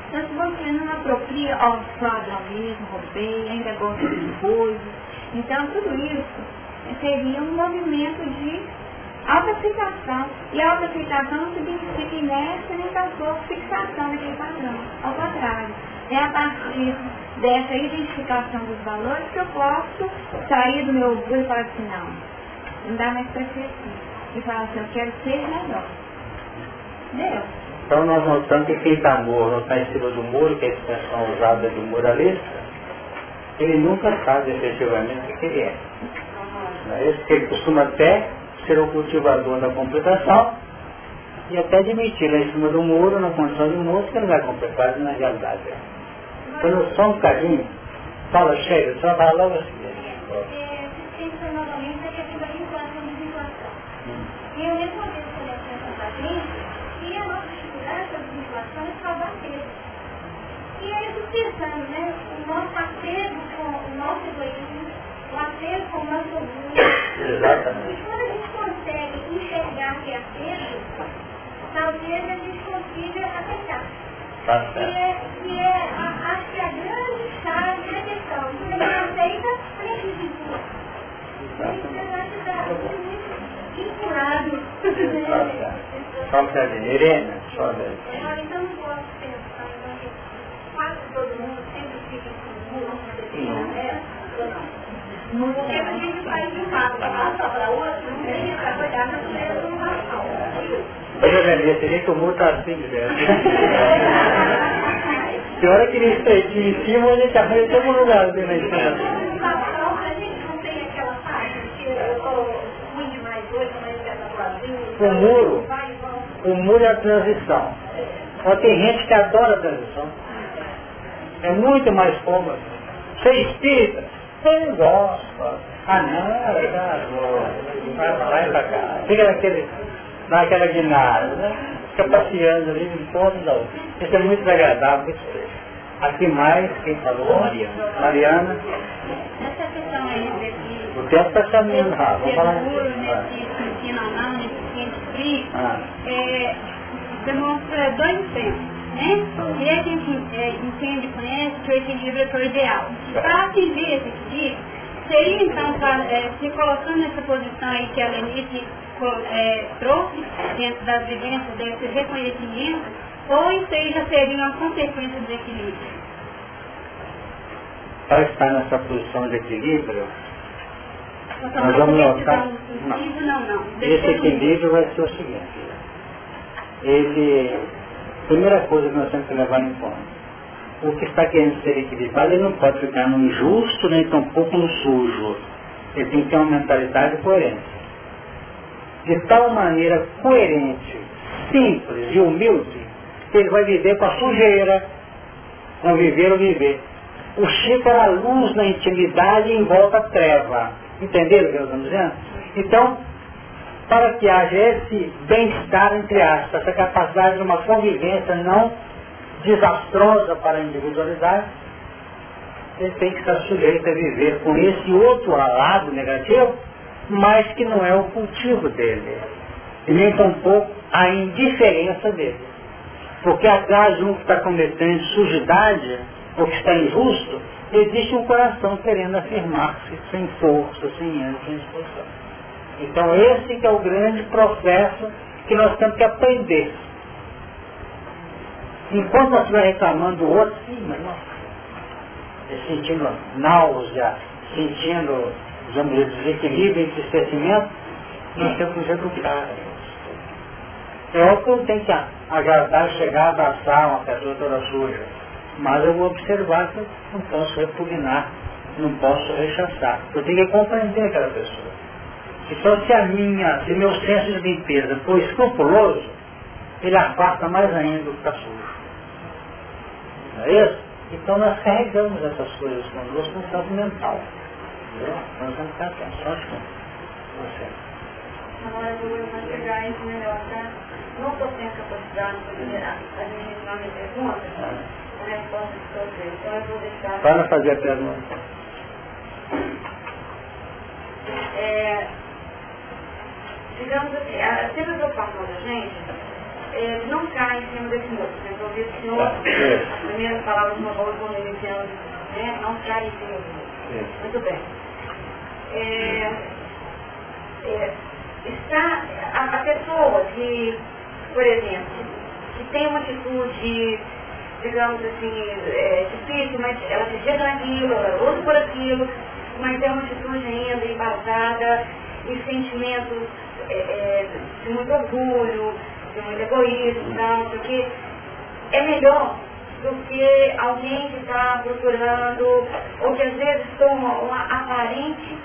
Então, se você não apropria, ó, sou mesmo, roubei, ainda gosto de coisas. Então, tudo isso seria um movimento de autoaceitação. E a autoaceitação não significa inércia nem tampouco fixação naquele padrão. Ao contrário, é a partir dessa identificação dos valores que eu posso sair do meu orgulho e falar assim, não, não dá mais para ser assim. E falar assim, eu quero ser melhor. Entendeu? Então nós notamos que quem está morto, está em cima do muro, que é a expressão usada do muralista, ele nunca sabe efetivamente o que ele é. Não é isso? Porque ele costuma até ser o cultivador da completação e até admitir lá em cima do muro, na condição de moço, que ele vai completar na realidade. Quando só um bocadinho, fala, chega, só vai logo assim. E aí eu fico pensando, né, o nosso apego com o nosso egoísmo, o apego com o nosso orgulho. Exatamente. E quando a gente consegue enxergar que é apego, talvez a gente consiga aceitar. Tá Que certo. é, que é a, acho que a grande chave da questão. Quando a gente aceita, a gente desvincula. Vinculado. Tá certo. Só um bocadinho. Irene, só vez. Então não posso pensar quase todo mundo sempre fica com um na determinada Porque a gente faz de um lado, para outro, não tem para cuidar da primeira formação. Mas eu lembrei, seria que o muro está assim, velho. Pior é que ele estreitinho em cima, a gente arranja todo um lugar ali na cima. Então, a gente não tem aquela parte que eu estou ruim demais hoje, mas essa tua O muro, vai e volta. o muro é a transição. Só tem gente que adora a transição. É muito mais cômodo. Você é espírita? Eu gosto. Ah não, eu já Vai pra lá e pra cá. Fica naquele, naquela guinada, né? Fica passeando ali de ponto da outra. Isso é muito desagradável, muito. Aqui mais, quem falou? Mariana. Mariana. Essa questão aí desse... O tempo está caminhando rápido. Vamos falar. nesse nesse ciente Ah. é, demonstra dois exemplos. Né? E a gente é, entende e conhece que o equilíbrio é o ideal. Para atingir esse equilíbrio, seria então pra, é, se colocando nessa posição aí que a Lenice é, trouxe dentro das vivências desse reconhecimento, ou isso aí já seria uma consequência do equilíbrio? Para estar nessa posição de equilíbrio, Nós vamos notar- Não, esse equilíbrio vai ser o seguinte. Ele, primeira coisa que nós temos que levar em conta. O que está querendo ser equilibrado, ele não pode ficar no injusto, nem tampouco no sujo. Ele tem que ter uma mentalidade coerente. De tal maneira coerente, simples e humilde, que ele vai viver com a sujeira, conviver ou viver. O Chico era luz na intimidade em volta a treva. Entenderam o que eu estou dizendo? Então, para que haja esse bem-estar, entre aspas, essa capacidade de uma convivência não desastrosa para a individualidade, ele tem que estar sujeito a viver com esse outro lado negativo, mas que não é o cultivo dele. E nem tampouco a indiferença dele. Porque atrás de um que está cometendo sujidade, ou que está injusto, existe um coração querendo afirmar-se sem força, sem ânimo, sem disposição. Então esse que é o grande processo que nós temos que aprender. Enquanto nós estiver reclamando do outro, sim, mas não. Sentindo náusea, sentindo, digamos, desequilíbrio, entristecimento, nós temos que educar. É óbvio que eu não tenho que agradar, chegar, abraçar uma pessoa toda suja. Mas eu vou observar que eu não posso repugnar, não posso rechaçar. Eu tenho que compreender aquela pessoa. Então se a minha, se meu senso de limpeza for escrupuloso, ele afasta mais ainda o que está sujo. Não é isso? Então nós carregamos essas coisas conosco no campo mental. Nós vamos atentos. Só que. Agora eu vou chegar isso melhor, tá? Não estou capacidade de administrar minha pergunta, a resposta de vocês. Então eu vou deixar. Para fazer a pergunta. É, digamos assim, a, preocupação da gente é, não cai em cima desse muro. Né? Eu ouvi o senhor, as primeiras palavras de uma ele iniciando, né? não cai em cima do Muito bem. É, é, está a, a pessoa que, por exemplo, que tem uma atitude, digamos assim, é, difícil, mas ela acredita naquilo, ela luta por aquilo, mas é uma atitude ainda embasada em sentimentos é, é, de muito orgulho, de muito egoísmo tal, porque é melhor do que alguém que está procurando, ou que às vezes toma uma aparente,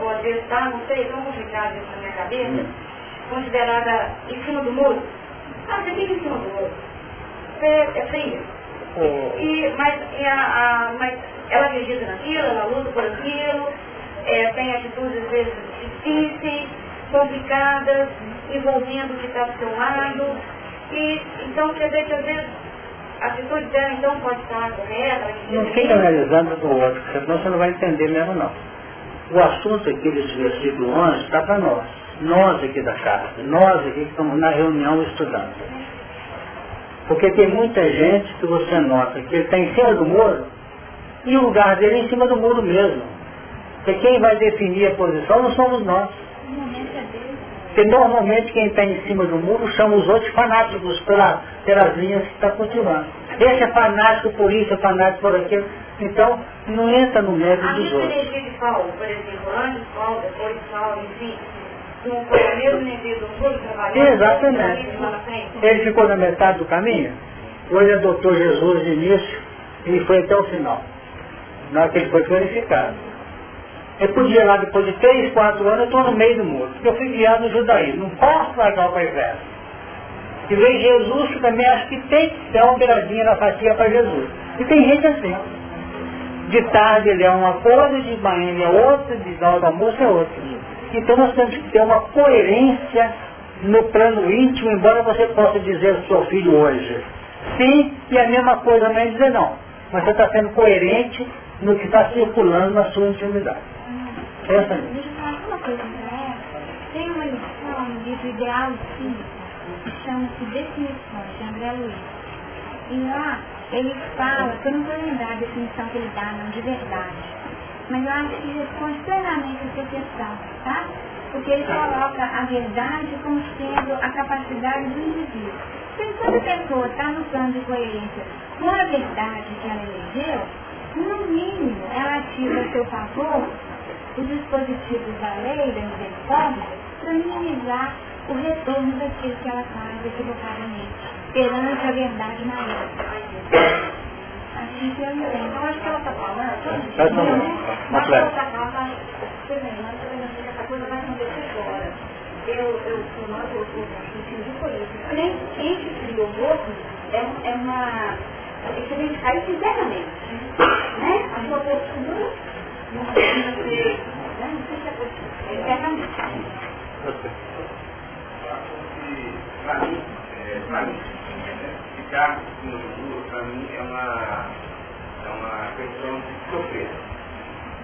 ou às vezes está, não sei, tão complicado isso na minha cabeça, considerada em cima do muro. Ah, você fica em cima do muro. Você é fria. E, mas, e a, a- mas ela acredita naquilo, ela luta por aquilo, é, tem atitudes às vezes difíceis, complicadas, envolvendo o que está do seu lado. E, então quer dizer que às vezes a atitude dela então pode estar correta, Não fica analisando do outro, senão você não vai entender mesmo não. O assunto aqui desse versículo 11 está para nós. Nós aqui da casa, nós aqui que estamos na reunião estudando. Porque tem muita gente que você nota que ele está em cima do muro e o lugar dele é em cima do muro mesmo. Porque quem vai definir a posição não somos nós. O momento é dele. Porque normalmente quem está em cima do muro chama os outros fanáticos pela, pelas linhas que está cultivando. Esse é fanático por isso, é fanático por aquilo. Então, não entra no mérito A dos outros. energia de Paulo, por exemplo, antes Paulo, depois de Paulo, enfim, não foi a mesma energia do trabalhando. Exatamente. Ele ficou na metade do caminho, ele adotou Jesus de início e foi até o final. Na hora que ele foi glorificado. Eu podia lá, depois de três, quatro anos, eu estou no meio do muro, porque eu fui guiado no judaísmo. Não posso largar o Velho. E veio Jesus, que também acho que tem que dar uma beiradinha na fatia para Jesus. E tem gente assim. De tarde ele é uma coisa, de manhã ele é outra, de hora do almoço é outra. Então nós temos que ter uma coerência no plano íntimo, embora você possa dizer ao seu filho hoje sim, e a mesma coisa amanhã dizer não. mas você está sendo coerente no que está circulando na sua intimidade. Deixa eu falar uma coisa pra ela. Tem uma lição no livro Ideal que chama-se Definições, de André Luiz. E lá ele fala, eu não vou lembrar a definição que ele dá, não, de verdade. Mas eu acho que responde plenamente essa questão, tá? Porque ele coloca a verdade como sendo a capacidade do indivíduo. Então, quando a pessoa está no plano de coerência com a verdade que ela elegeu, no mínimo ela ativa a seu favor os dispositivos da lei, da misericórdia, para minimizar o retorno daquilo que ela faz equivocadamente, perante a verdade maior. Assim que eu entendo. Eu acho que ela está falando, Faz favor. mas Mas, ela está falando, que essa coisa vai acontecer agora. Eu, eu, eu, nós, eu, eu, eu, por isso. Quem, se criou louco é, é uma... É que a gente cai sinceramente. Né? A sua postura né? é. É. Para mim, é, é, para mim, é uma, é uma questão de sofrer.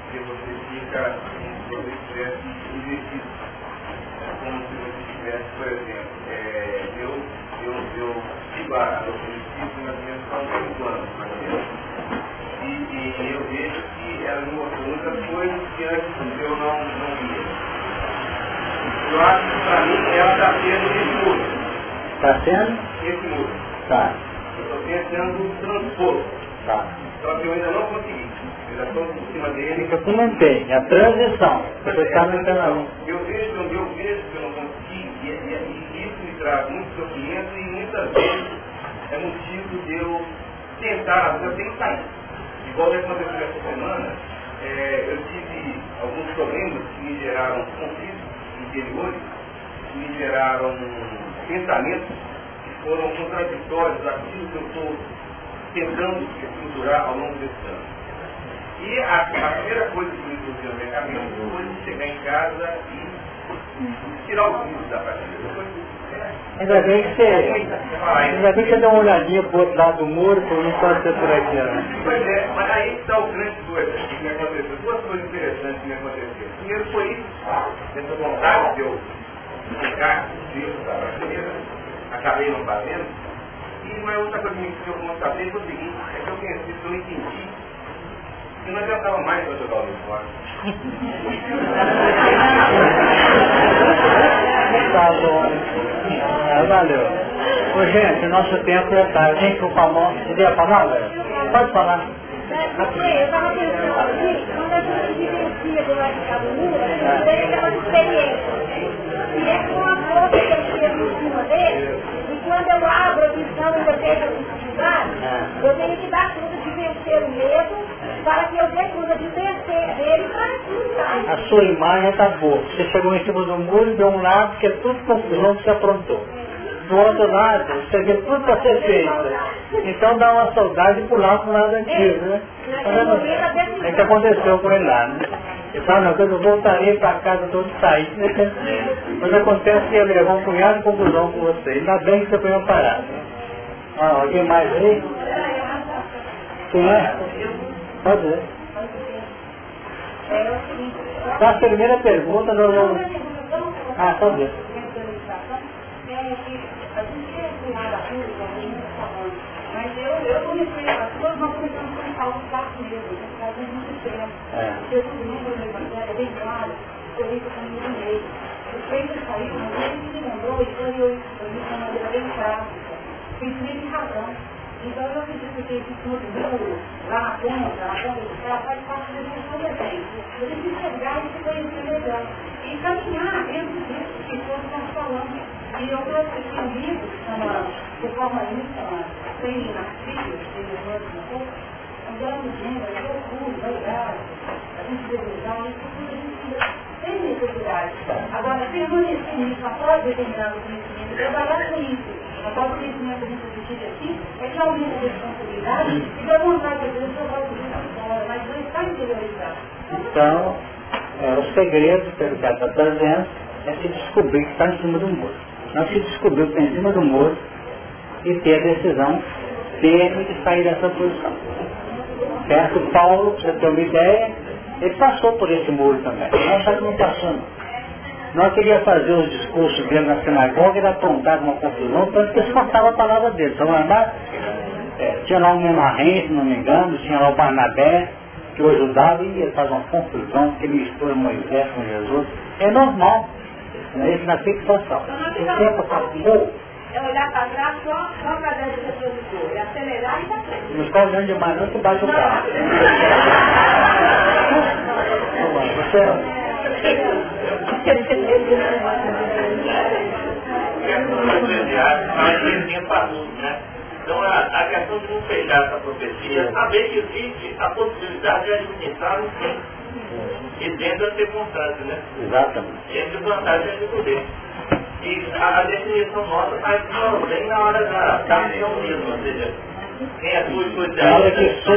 Porque você fica se você estivesse investido. É como se você estivesse, por exemplo, é, eu, eu, eu sigo a doutrina espírita na minha são oito anos, mais me mostrou muitas coisas que antes eu não, não via. Eu acho que para mim ela está sendo esse muro. Está sendo? Esse muro. Tá. Eu estou tentando transpor. Tá. Só que eu ainda não consegui. Eu já estou por cima dele. Com mantém. A transição. Você está no canal. Eu vejo eu vejo que eu não consegui, e, e- e isso me traz muito sofrimento e muitas vezes é motivo de eu tentar, vezes eu tenho que sair. Igual aconteceu essa semana, é, eu tive alguns problemas que me geraram conflitos interiores, que me geraram pensamentos que foram contraditórios daquilo que eu estou tentando estruturar ao longo desse ano. E a, a primeira coisa que me na minha cabeça foi chegar em casa e tirar os livros da prateleira. Ainda bem que você. Ainda bem que você dá uma olhadinha pro outro lado do muro, porque não pode ser por aqui, não. Pois é, mas aí está o grande coisa que me aconteceu. Duas coisas interessantes que me aconteceram. Primeiro foi isso, essa vontade de eu ficar livros da prateleira, acabei não fazendo. E uma outra coisa que deu como saber foi o seguinte, é que eu pensei, que eu entendi que não adiantava mais eu jogar o fora. Tá bom. Ah, valeu. Ô, gente, nosso tempo é tarde. Gente, por favor, você ia falar, velho? Pode falar. Porque eu estava pensando aqui, quando a gente vivencia do lado de cada a gente tem aquela experiência. E é com a força que eu chego em cima dele, e quando eu abro a visão e eu vejo a dificuldade, eu tenho que dar conta de vencer o medo, para que eu dê conta de vencer dele para lutar. A sua imagem está boa. Você chegou em cima do muro e deu um lado que é tudo confusão que você aprontou. Do outro lado, você vê tudo para ser feito. Então dá uma saudade de pular para o lado antigo, né? Tá vendo? É o que aconteceu com ele lá, né? Ele fala, não, eu voltarei para casa todo sair. Mas acontece que ele levou um punhado de confusão com você. Ainda bem que você foi uma parada. Ah, alguém mais aí? Quem é? Pode ver. Tá, a primeira pergunta, nós vamos... Ah, pode ver. Mas eu, eu comecei, as pessoas vão começando a pensar um passo mesmo, faz muito tempo. Eu domingo no Evangelho, é bem claro, eu vi que eu caminho no meio. O feito saiu, mas ele me lembrou e foi eu escrevi de uma maneira bem. Pensei de razão. Então eu acredito que esse tudo muro, lá na ponta, na ponta do carro, faz parte da minha história bem. Eu tenho que enxergar e se conhecer melhor. E caminhar dentro disso que todos estão falando. E eu trouxe aqui um livro que chama, de forma íntima, Training Narciso, que ele manda na boca. É um grande gênero, é loucura, vaidade, a gente desejar, isso tudo a gente sem necessidade. Agora, permanecer nisso após determinado conhecimento, trabalhar com isso, após o que gente adquire aqui, é que aumenta a responsabilidade e dá vontade de Deus jogar o livro fora, mas não está interiorizado. Então, é, o segredo, pelo que está trazendo, é se descobrir que está em cima do muro. Não se descobrir que está em cima do muro e ter a decisão firme de sair dessa posição. Certo? Paulo, para ter uma ideia, ele passou por esse muro também. Não só que não passou. Nós queria fazer os discursos dele na sinagoga, ele apontava uma confusão, tanto que faltava a palavra dele. Então, é, tinha lá se não me engano, tinha lá o Barnabé, que o ajudava e ia fazer uma confusão, que mistura Moisés com Jesus. É normal. Né? Isso na fixação. O tempo passou. É olhar para trás só, só para dentro do retrovisor, é acelerar e para frente. Não está olhando demais, não, que bate o carro. Você né? Então a, a questão de não fechar essa profecia, saber que existe a possibilidade de administrar o tempo. E dentro das circunstâncias, né? Exatamente. Entre vantagem e poder. E a, a definição nossa faz bem na hora da, da ação mesmo, ou seja, de Na hora que sou,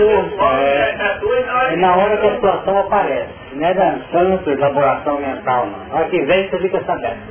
é, na hora que a situação aparece. Não é dançando, elaboração mental, não. Na hora que vem, você fica sabendo.